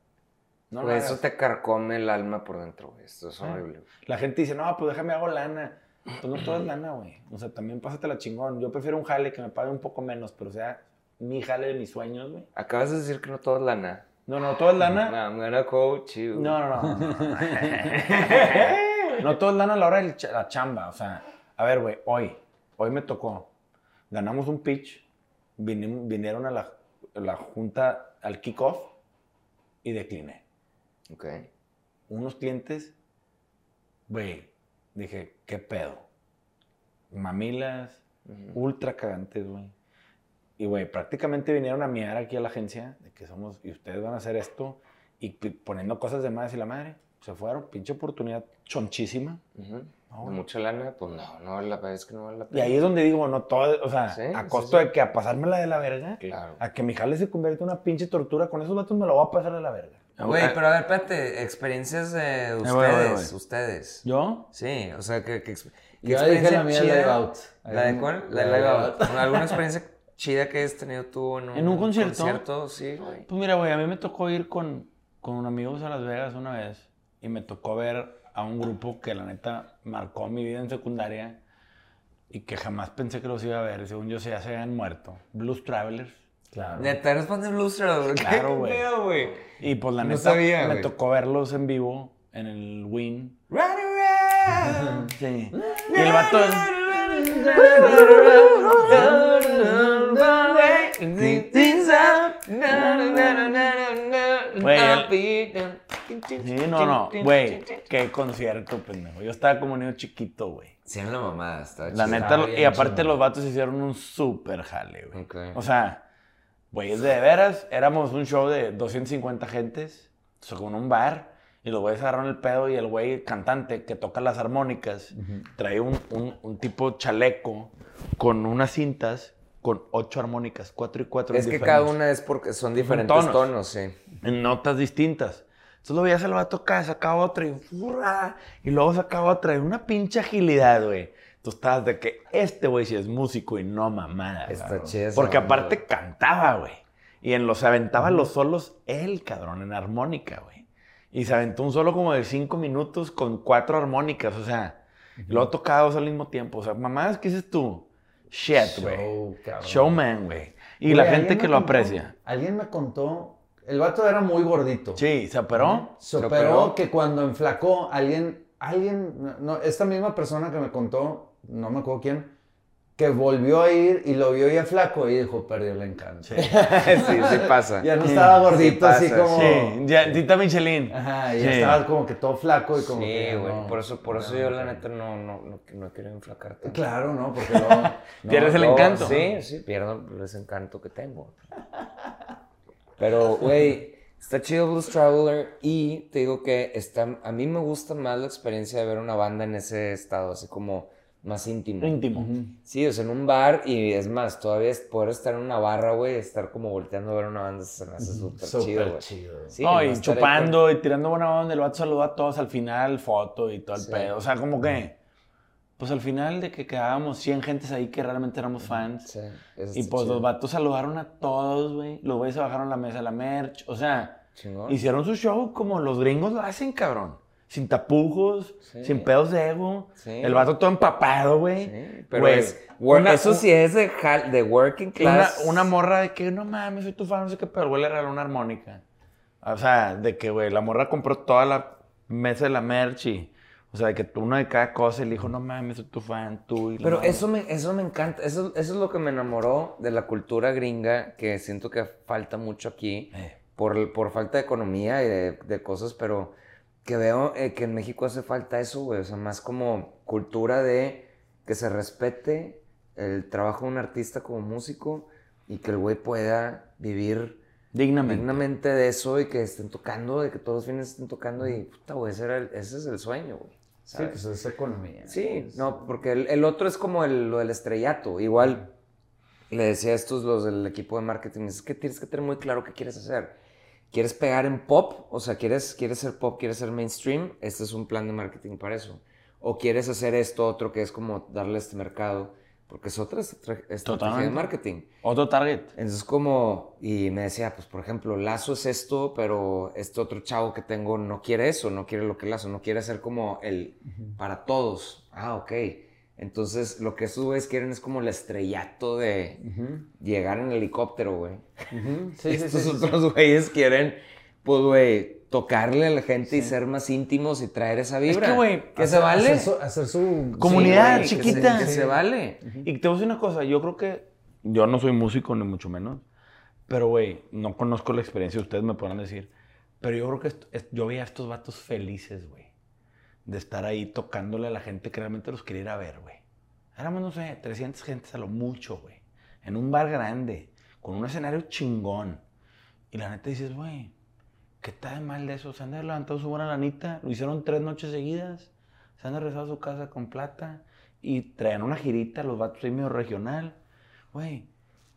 No hagas. eso te carcome el alma por dentro, güey. Esto es Ah. horrible. La gente dice, no, pues déjame hago lana. Pues no todo es lana, güey. O sea, también pásatela chingón. Yo prefiero un jale que me pague un poco menos, pero sea mi jale de mis sueños, güey. Acabas de decir que no todo es lana. No, no, todo es lana. I'm gonna coach you. No, no, no. no todo es lana a la hora de la chamba. O sea, a ver, güey, hoy, hoy me tocó. Ganamos un pitch, vinim- vinieron a la, a la junta al kickoff y decliné. Ok. Unos clientes, güey, dije, ¿qué pedo? Mamilas, ultra cagantes, güey. Y, güey, prácticamente vinieron a mirar aquí a la agencia de que somos, y ustedes van a hacer esto, y poniendo cosas de más y la madre. Se fueron, pinche oportunidad chonchísima. Ujú. Ah, ¿De güey. mucha lana? Pues no, no vale la pena, es que no vale la Y pena. ahí es donde digo, no todo, o sea, Sí, a sí, costo sí. de que a pasármela de la verga, Claro. a que mi jale se convierta en una pinche tortura, con esos vatos me lo voy a pasar de la verga. Güey, pero a ver, espérate, experiencias de ustedes, voy, voy, voy. ustedes. ¿Yo? Sí, o sea, que, que ¿qué Yo dije experiencia la mía, chida- Live Out. ¿La de cuál? La de Live Out. ¿Alguna experiencia chida que hayas tenido tú en un, ¿En un concierto? Sí, güey. Pues mira, güey, a mí me tocó ir con, con amigos a Las Vegas una vez y me tocó ver a un grupo que la neta marcó mi vida en secundaria y que jamás pensé que los iba a ver. Según yo, se ya se habían muerto. Blues Travelers. Claro. Neta, eres fan de Blues Traveler, ¿qué Claro, güey. güey? Y pues la No neta sabía, me güey. tocó verlos en vivo en el Win. Run around. Sí. Y el vato... Sí, no, no. Güey, qué concierto, pendejo. Yo estaba como niño chiquito, güey. Sí, en la mamada, está La neta, y aparte los vatos hicieron un súper jale, güey. O sea, güey, es de veras, éramos un show de 250 gentes, o sea, con un bar, y los güeyes agarraron el pedo y el güey cantante que toca las armónicas trae un, un- un tipo chaleco con unas cintas con ocho armónicas, cuatro y cuatro. Es que cada una es porque son diferentes tonos. tonos. sí. En notas distintas. Entonces lo veías el vato acá, sacaba otra y ¡furra! Y luego sacaba otra y una pinche agilidad, güey. Tú estabas de que este güey sí es músico y no mamada. Está esa Porque aparte cantaba, güey. Y en los se aventaba los solos él, cabrón, en armónica, güey. Y se aventó un solo como de cinco minutos con cuatro armónicas, o sea. Y luego tocaba dos al mismo tiempo. O sea, mamadas, ¿qué dices tú? Shit, güey. Show. Showman, güey. Y la gente que lo contó- aprecia. Alguien me contó, el vato era muy gordito. Sí, se operó. Se ¿Se operó que cuando enflacó, alguien, alguien, no, esta misma persona que me contó, no me acuerdo quién, que volvió a ir y lo vio ya flaco y dijo, perdió el encanto. sí, sí pasa. Ya no estaba gordito sí así como... Sí, ya, Tita Michelin. Ajá, ya Sí. estaba como que todo flaco y como Sí, que... güey. no, por eso, por eso no, yo la no. neta no, no, no, no he querido enflacar tanto. Claro, ¿no? Porque no, Pierdes el No, encanto. Sí, sí, pierdo ese encanto que tengo. Pero, güey, está chido Blues Traveler y te digo que está, a mí me gusta más la experiencia de ver una banda en ese estado, así como más íntimo. Íntimo. Sí, o sea, en un bar y es más, todavía es poder estar en una barra, güey, estar como volteando a ver una banda se me hace súper chido, güey. chido. Sí, no, y chupando y tirando buena onda. El vato saludó a todos al final, foto y todo el Sí. pedo. O sea, como que, pues al final de que quedábamos 100 gentes ahí que realmente éramos fans. Sí, eso Y pues chido. los vatos saludaron a todos, güey. Los güeyes se bajaron la mesa la merch. O sea, Chingón. hicieron su show como los gringos lo hacen, cabrón. Sin tapujos, Sí. sin pedos de ego. Sí. El vato todo empapado, güey. Sí, pero Güey, es, una- eso sí es de, working Una, class. una morra de que, no mames, soy tu fan, no sé qué, pero el güey le regaló una armónica. O sea, de que, güey, la morra compró toda la mesa de la merch y, o sea, de que tú uno de cada cosa y le dijo, no mames, soy tu fan, tú y Pero madre. eso me, eso me encanta, eso, eso es lo que me enamoró de la cultura gringa, que siento que falta mucho aquí, Eh. por, por falta de economía y de, de cosas, pero que veo eh, que en México hace falta eso, güey, o sea, más como cultura de que se respete el trabajo de un artista como músico y que el güey pueda vivir Dignamente. dignamente de eso y que estén tocando, de que todos los fines estén tocando y, puta, güey, ese, era el- ese es el sueño, güey. Sí, pues es economía. Sí, no, porque el, el otro es como el, lo del estrellato. Igual le decía a estos los del equipo de marketing, es que tienes que tener muy claro qué quieres hacer. ¿Quieres pegar en pop? O sea, ¿quieres, quieres ser pop? ¿Quieres ser mainstream? Este es un plan de marketing para eso. O quieres hacer esto otro que es como darle este mercado, porque es otra estra- estrategia de Totalmente. marketing. Otro target. Entonces como, y me decía, pues por ejemplo, Lazo es esto, pero este otro chavo que tengo no quiere eso, no quiere lo que Lazo, no quiere ser como el para todos. Ah, ok. Entonces lo que estos güeyes quieren es como el estrellato de llegar en helicóptero, güey. Sí, Estos sí, sí, sí. otros güeyes quieren, pues güey, tocarle a la gente y ser más íntimos y traer esa vibra. que, güey, que se vale. Hacer su, hacer su- Comunidad Sí, güey, que se- chiquita. Que se, vale. Y te voy a decir una cosa, yo creo que yo no soy músico ni mucho menos, pero güey, no conozco la experiencia, ustedes me podrán decir, pero yo creo que esto- es- yo veía a estos vatos felices, güey, de estar ahí tocándole a la gente que realmente los quería ver, güey. Éramos, no sé, 300 gentes a lo mucho, güey, en un bar grande, con un escenario chingón. Y la neta dices, güey, ¿qué está de mal de eso? Se han levantado su buena lanita, lo hicieron tres noches seguidas, se han regresado a su casa con plata y traían una girita, los vatos ahí regional. Güey,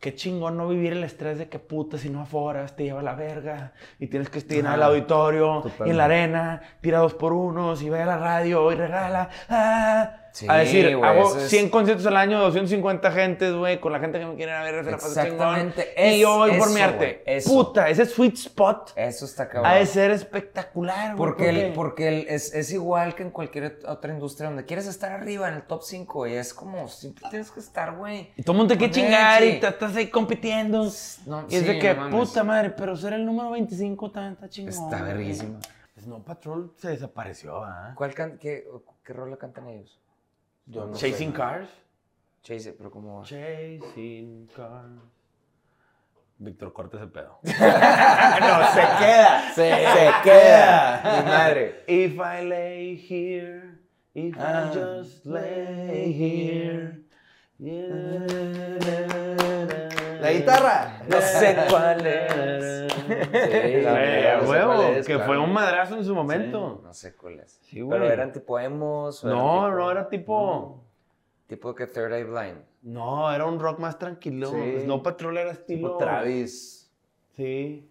qué chingón no vivir el estrés de que puta, si no aforas, te lleva a la verga y tienes que estar en el auditorio y en la arena, tira dos por unos y ve a la radio y regala. ah. Sí, a decir, hago eso es- 100 conciertos al año, 250 gentes, güey, con la gente que me quiere ir a ver, se la paso. Exactamente, Y yo voy por mi arte. eso. Puta, ese sweet spot Eso está cabrón. ha de ser espectacular, güey. Porque, el- porque- el- es, es igual que en cualquier otra industria donde quieres estar arriba en el top 5 y es como siempre tienes que estar, güey. Y todo el mundo te quiere chingar y te estás ahí compitiendo. No, y es sí, de que, mames. puta madre, pero ser el número 25 también está chingón. Está verguísima. Snow Patrol se desapareció, ¿ah? ¿Cuál can- qué, ¿Qué rola cantan ellos? Yo no Chasing sé. Cars. Chase, pero como... Chasing Cars. Víctor, corta ese pedo. no, se queda. Se, queda. Mi madre. If I lay here, if Ah. I just lay here. La guitarra. No sé cuál es. Sí, a no sé huevo, cuál es, que claro. fue un madrazo en su momento. No sé cuál es. Sí, güey. Pero eran tipo emos. o eran No, tipo- no, era tipo. Tipo que Third Eye Blind. No, era un rock más tranquilo. Sí. Snow Patrol era estilo. Tipo Travis. Sí.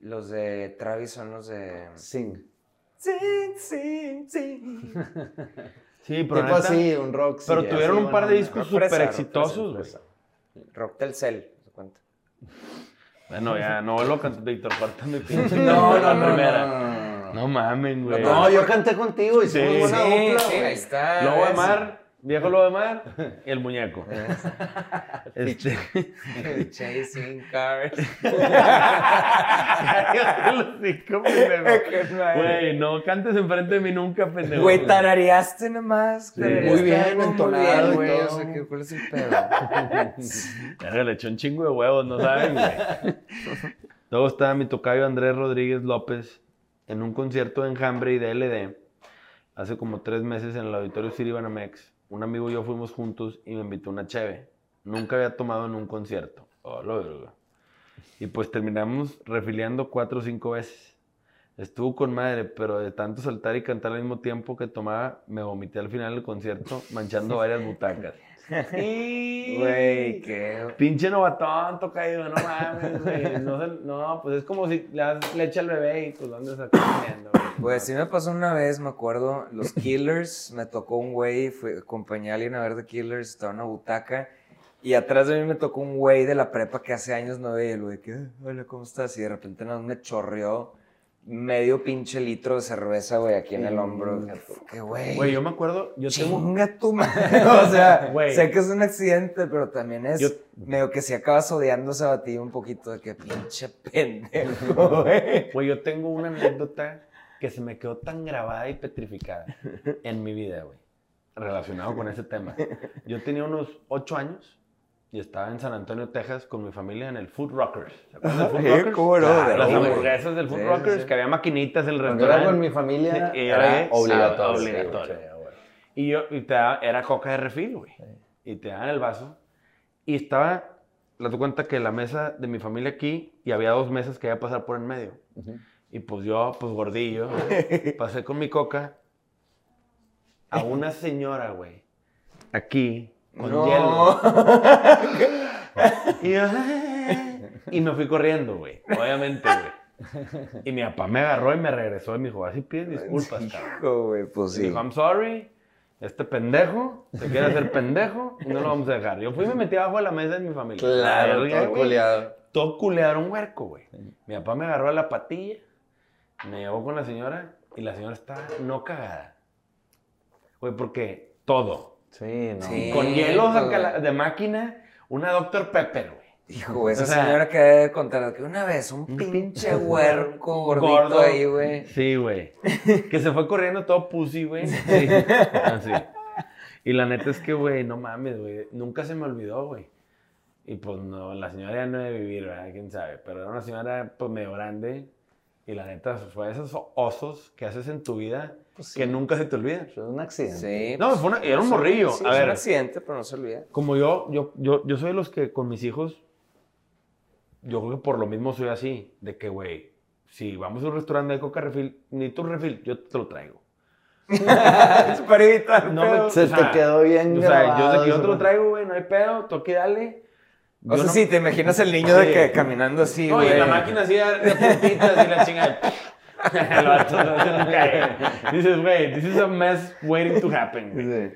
Los de Travis son los de. Sing. Sing, sing, sing. Sí, pero. tipo neta- así, un rock. sí, Pero tuvieron así, un par de discos súper exitosos, güey. Rock Telcel, ¿se cuenta? Bueno, ya, no vuelvo a cantar Víctor, corta mi pinche. No, no, no, primera. no, no, no, no. Mamen, güey. No, yo canté contigo y Sí, buena sí, dupla, sí, ahí está. Lobo de mar, viejo lobo de mar y el muñeco. este. Chasing Cars. Güey, no cantes enfrente de mí nunca, pendejo. Güey, tarareaste nomás. tarareaste muy bien, entonado güey. O sea, ¿qué- ¿cuál es el pedo? Le echó un chingo de huevos, no saben, güey. Luego estaba mi tocayo Andrés Rodríguez López en un concierto de Enjambre y de LD hace como tres meses en el auditorio City Banamex. Un amigo y yo fuimos juntos y me invitó una cheve. Nunca había tomado en un concierto. Oh, la verga. Y pues terminamos refiliando cuatro o cinco veces. Estuvo con madre, pero de tanto saltar y cantar al mismo tiempo que tomaba, me vomité al final del concierto, manchando varias butacas. Güey, qué. Pinche novatón, tocayo, no mames, güey. No, se- no, pues es como si le das leche al bebé y pues andas acá comiendo, güey. Pues sí me pasó una vez, me acuerdo, los Killers, me tocó un güey, fui, acompañé a alguien a ver The Killers, estaba en una butaca, y atrás de mí me tocó un güey de la prepa que hace años no veía, y el güey que, "Ah, hola, ¿cómo estás? Y de repente nada más me chorreó medio pinche litro de cerveza, güey, aquí en el hombro. Que güey. Güey, yo me acuerdo, yo tengo... Chinga tu madre. O sea, Güey. sé que es un accidente, pero también es Yo- medio que si acabas odiando ese batido un poquito de que pinche pendejo, güey. Güey, yo tengo una anécdota que se me quedó tan grabada y petrificada en mi vida, güey. Relacionado con ese tema. Yo tenía unos ocho años y estaba en San Antonio, Texas, con mi familia en el Food Rockers. ¿Se acuerdan del Food Sí, Rockers? cómo no, Claro, Las hamburguesas del Food Sí, sí, Rockers, sí. que había maquinitas en el Cuando era restaurante. con mi familia, Sí, y era era obligatorio. obligatorio. Sí, güey. Y yo, y te daba- era coca de refil, güey. Y te daban el vaso. Y estaba, la tu cuenta que la mesa de mi familia aquí, y había dos mesas que iba a pasar por en medio. Y pues yo, pues gordillo, pasé con mi coca a una señora, güey, aquí, con No. hielo. Y, yo, "Ay". y me fui corriendo, güey, obviamente, güey. Y mi papá me agarró y me regresó y me dijo, así pides disculpas, cabrón. Güey, pues sí. dijo, I'm sorry, este pendejo se quiere hacer pendejo y no lo vamos a dejar. Yo fui y me metí abajo de la mesa de mi familia. Claro, todo güey. culiado. Todo culeado un huerco, güey. Mi papá me agarró a la patilla, me llevó con la señora y la señora estaba no cagada. Güey, porque todo. Sí, no. Sí. Con hielos pues, de máquina, una Dr. Pepper, güey. Hijo, güey, esa O sea, señora que debe de contar que una vez un pinche pinche huerco gordito gordo. ahí, güey. Sí, güey. Que se fue corriendo todo pussy, güey. Sí. Así. Y la neta es que, güey, no mames, güey. Nunca se me olvidó, güey. Y pues no, la señora ya no debe vivir, ¿verdad? Quién sabe. Pero era una señora, pues medio grande. Y la neta fue de esos osos que haces en tu vida que nunca se te olvidan. Es un accidente. Sí. No, fue una- era un Sí, morrillo. sí, A es ver. un accidente, pero no se olvida. Como yo, yo, yo, yo soy de los que con mis hijos, yo creo que por lo mismo soy así, de que, güey, si vamos a un restaurante de coca refil, ni tu refil, yo te lo traigo. es para evitar No me- Se O sea, te quedó bien O sea, yo grabado sé que yo te lo traigo, güey, no hay pedo, toque dale. O sea, no- sí, te imaginas el niño de Sí. que caminando así, No, güey. y la máquina así de de puntitas y la chinga. No cae. Dices, güey, this is a mess waiting to happen. güey.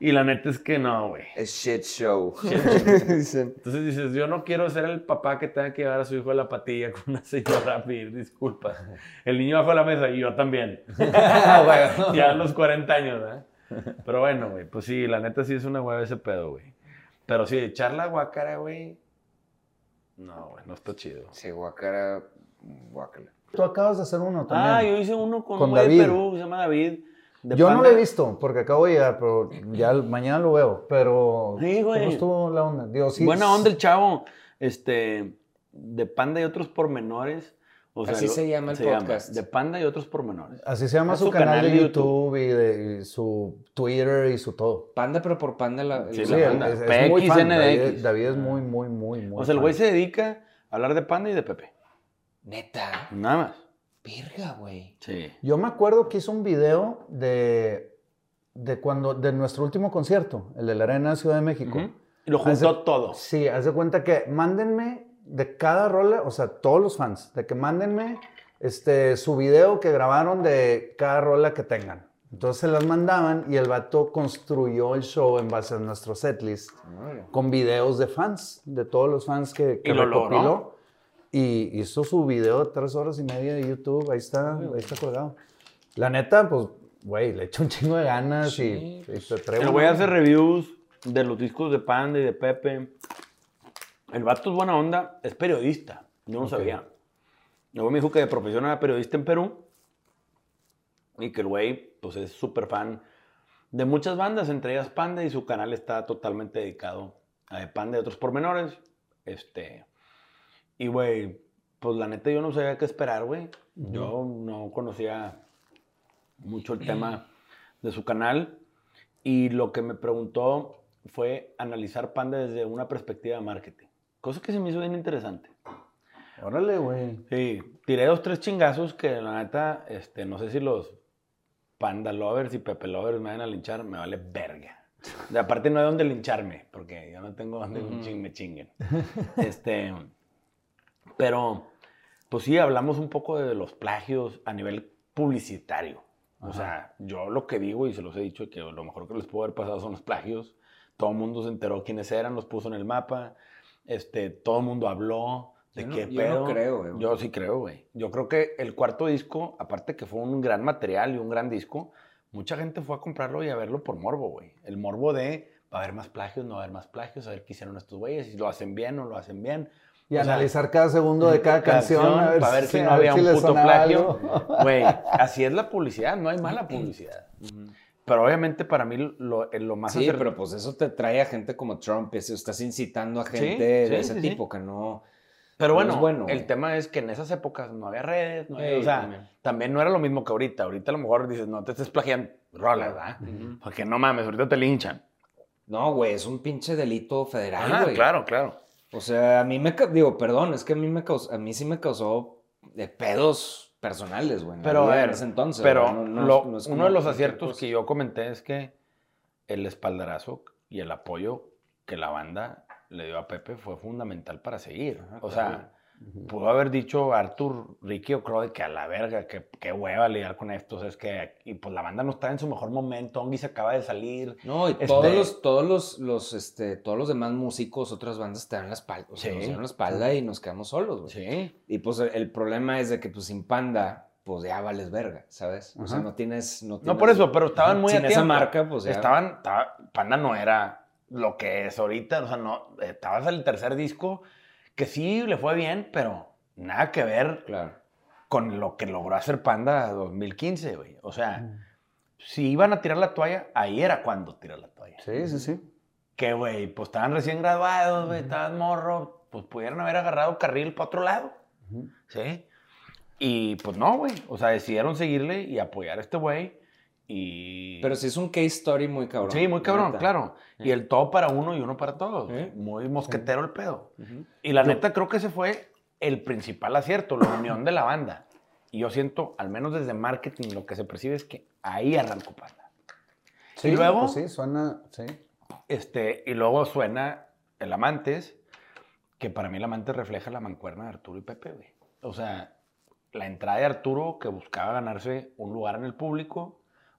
Y la neta es que no, güey. Es shit show. Entonces dices, yo no quiero ser el papá que tenga que llevar a su hijo a la patilla con una señora a pedir disculpas. El niño bajo la mesa y yo también. ya a los 40 años, ¿eh? Pero bueno, güey, pues sí, la neta sí es una hueva ese pedo, güey. Pero sí, echar la guacara, güey. No, güey, no está chido. Sí, guacara, guacala. Tú acabas de hacer uno también. Ah, yo hice uno con, Con un güey de. Perú, se llama David. Yo no lo he visto porque acabo de llegar, pero ya mañana lo veo. Pero Sí, güey. ¿cómo estuvo la onda? Digo, sí, Buena onda el chavo. Este, de Panda y otros pormenores. O sea, Así lo- se llama el podcast. de Panda y otros pormenores. Así se llama su, su canal, canal de YouTube, y, de, y su Twitter y su todo. Panda, pero por panda la. Sí, la es, banda. es- es muy fan. PXNDX. David, David es muy, muy, muy, muy O sea, el güey se dedica a hablar de Panda y de Pepe. Neta. Nada más. Virga, güey. Sí. Yo me acuerdo que hizo un video de, de cuando, de nuestro último concierto, el de la Arena Ciudad de México. Y lo juntó todo. Sí, haz de cuenta que mándenme de cada rola, o sea, todos los fans, de que mándenme este, su video que grabaron de cada rola que tengan. Entonces se las mandaban y el vato construyó el show en base a nuestro setlist con videos de fans, de todos los fans que, que Y lo recopiló. logró. Y hizo su video de tres horas y media de YouTube, ahí está, ahí está colgado. La neta, pues, güey, le echo un chingo de ganas y, y te traigo El güey hace reviews de los discos de Panda y de Pepe. El vato es buena onda, es periodista. Yo no sabía. Luego me dijo que de profesión era periodista en Perú. Y que el güey, pues es súper fan de muchas bandas, entre ellas Panda, y su canal está totalmente dedicado a de Panda y otros pormenores. Este. Y güey, pues la neta yo no sabía qué esperar, güey. Yo no conocía mucho el tema de su canal. Y lo que me preguntó fue analizar Panda desde una perspectiva de marketing. Cosa que se me hizo bien interesante. Órale, güey. Sí, tiré dos, tres chingazos que la neta, este, no sé si los Panda lovers y Pepe lovers me van a linchar, me vale verga. De aparte no hay dónde lincharme, porque yo no tengo donde ching- me chinguen. Este, pero, pues sí, hablamos un poco de los plagios a nivel publicitario. O sea, yo lo que digo y se los he dicho que lo mejor que les puedo haber pasado son los plagios. Todo el mundo se enteró quiénes eran, los puso en el mapa. Este, todo el mundo habló de Yo no- qué yo no pedo. creo, güey. Yo sí creo, güey. Yo creo que el cuarto disco, aparte que fue un gran material y un gran disco, mucha gente fue a comprarlo y a verlo por morbo, güey. El morbo de va a haber más plagios, no va a haber más plagios, a ver qué hicieron estos güeyes, si lo hacen bien o lo hacen bien. Y O sea, analizar cada segundo de cada canción, a ver, para ver si no a ver había si un puto plagio. Güey, así es la publicidad, no hay mala publicidad. Pero obviamente para mí lo, lo más Sí, pero pues eso te trae a gente como Trump, eso estás incitando a Sí, gente sí, de ese sí, sí. tipo que no... Pero no bueno, el güey. tema es que en esas épocas no había redes, no había- Sí, o sea, también. también. no era lo mismo que ahorita. Ahorita a lo mejor dices, no te estés plagiando rolas, ¿verdad? Porque no mames, ahorita te linchan. No, güey, es un pinche delito federal, Ah, güey. claro, claro. O sea, a mí me... Digo, perdón, es que a mí me causó... A mí sí me causó de pedos personales, güey. Pero, a en ver, ese entonces. pero güey, no- no- lo- no es uno de los aciertos cosa. que yo comenté es que el espaldarazo y el apoyo que la banda le dio a Pepe fue fundamental para seguir. o sea, pudo haber dicho Arthur, Ricky o Croy que a la verga, que qué hueva lidiar con esto. O sea, es que y pues la banda no está en su mejor momento. Ongi se acaba de salir. No, y Este- todos los, todos los, los, este, todos los demás músicos, otras bandas te dan la espalda, o sea, Sí. nos dieron la espalda y nos quedamos solos, güey. Sí. Y pues el, problema es de que pues sin panda, pues ya vales verga, ¿sabes? O sea, no tienes, no No tienes- por eso, pero estaban muy Sin a esa marca, pues ya. Estaban, estaba- Panda no era lo que es ahorita, o sea, no, estabas en el tercer disco, que sí le fue bien, pero nada que ver Claro. con lo que logró hacer Panda 2015, güey. O sea, si iban a tirar la toalla, ahí era cuando tirar la toalla. Sí, sí, sí. Que, güey, pues estaban recién graduados, güey, estaban morro, pues pudieron haber agarrado carril para otro lado, ¿sí? Y pues no, güey, o sea, decidieron seguirle y apoyar a este güey y... Pero sí es un case story muy cabrón. Sí, muy cabrón, neta. claro. Y el todo para uno y uno para todos. ¿Eh? Muy mosquetero el pedo. Ujú. Y la neta creo que ese fue el principal acierto, la unión de la banda. Y yo siento, al menos desde marketing, lo que se percibe es que ahí arrancó Panda. Sí, Y luego- pues sí, suena, sí. Este, y luego suena el Amantes, que para mí el Amantes refleja la mancuerna de Arturo y Pepe, güey. O sea, la entrada de Arturo que buscaba ganarse un lugar en el público,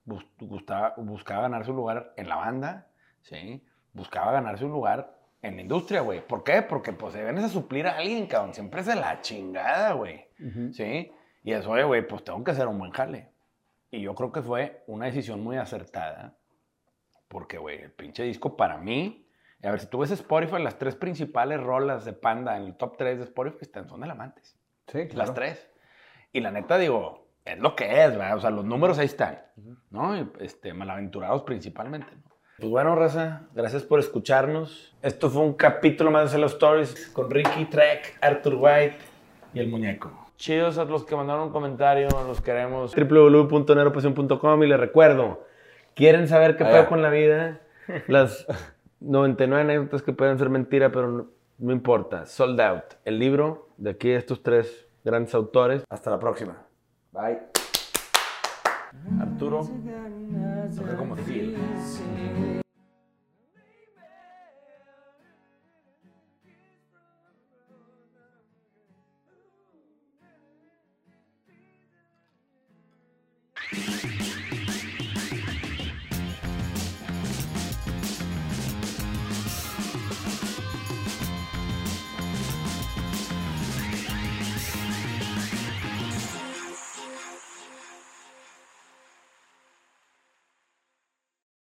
bus- gustaba- buscaba ganarse un lugar en la banda, ¿sí? Buscaba ganarse un lugar en la industria, güey. ¿Por qué? Porque pues se vienes a suplir a alguien, cabrón. Siempre es de la chingada, güey. ¿Sí? Y eso, güey, pues tengo que hacer un buen jale. Y yo creo que fue una decisión muy acertada. Porque, güey, el pinche disco para mí. A ver, si tú ves Spotify, las tres principales rolas de Panda en el top 3 de Spotify están, son del Amantes. Sí, claro. Las tres. Y la neta, digo, es lo que es, ¿verdad? O sea, los números ahí están, ¿no? Este, malaventurados principalmente, ¿no? Pues bueno, Raza, gracias por escucharnos. Esto fue un capítulo más de Hello Stories con Ricky Trek, Arthur White y el muñeco. Chidos a los que mandaron un comentario, los queremos. www.neropasión.com y les recuerdo, ¿quieren saber qué Ah, pedo con la vida? Las 99 anécdotas que pueden ser mentira, pero no, no importa. Sold Out, el libro de aquí de estos tres grandes autores. Hasta la próxima. Bye. Arturo, toca como Phil.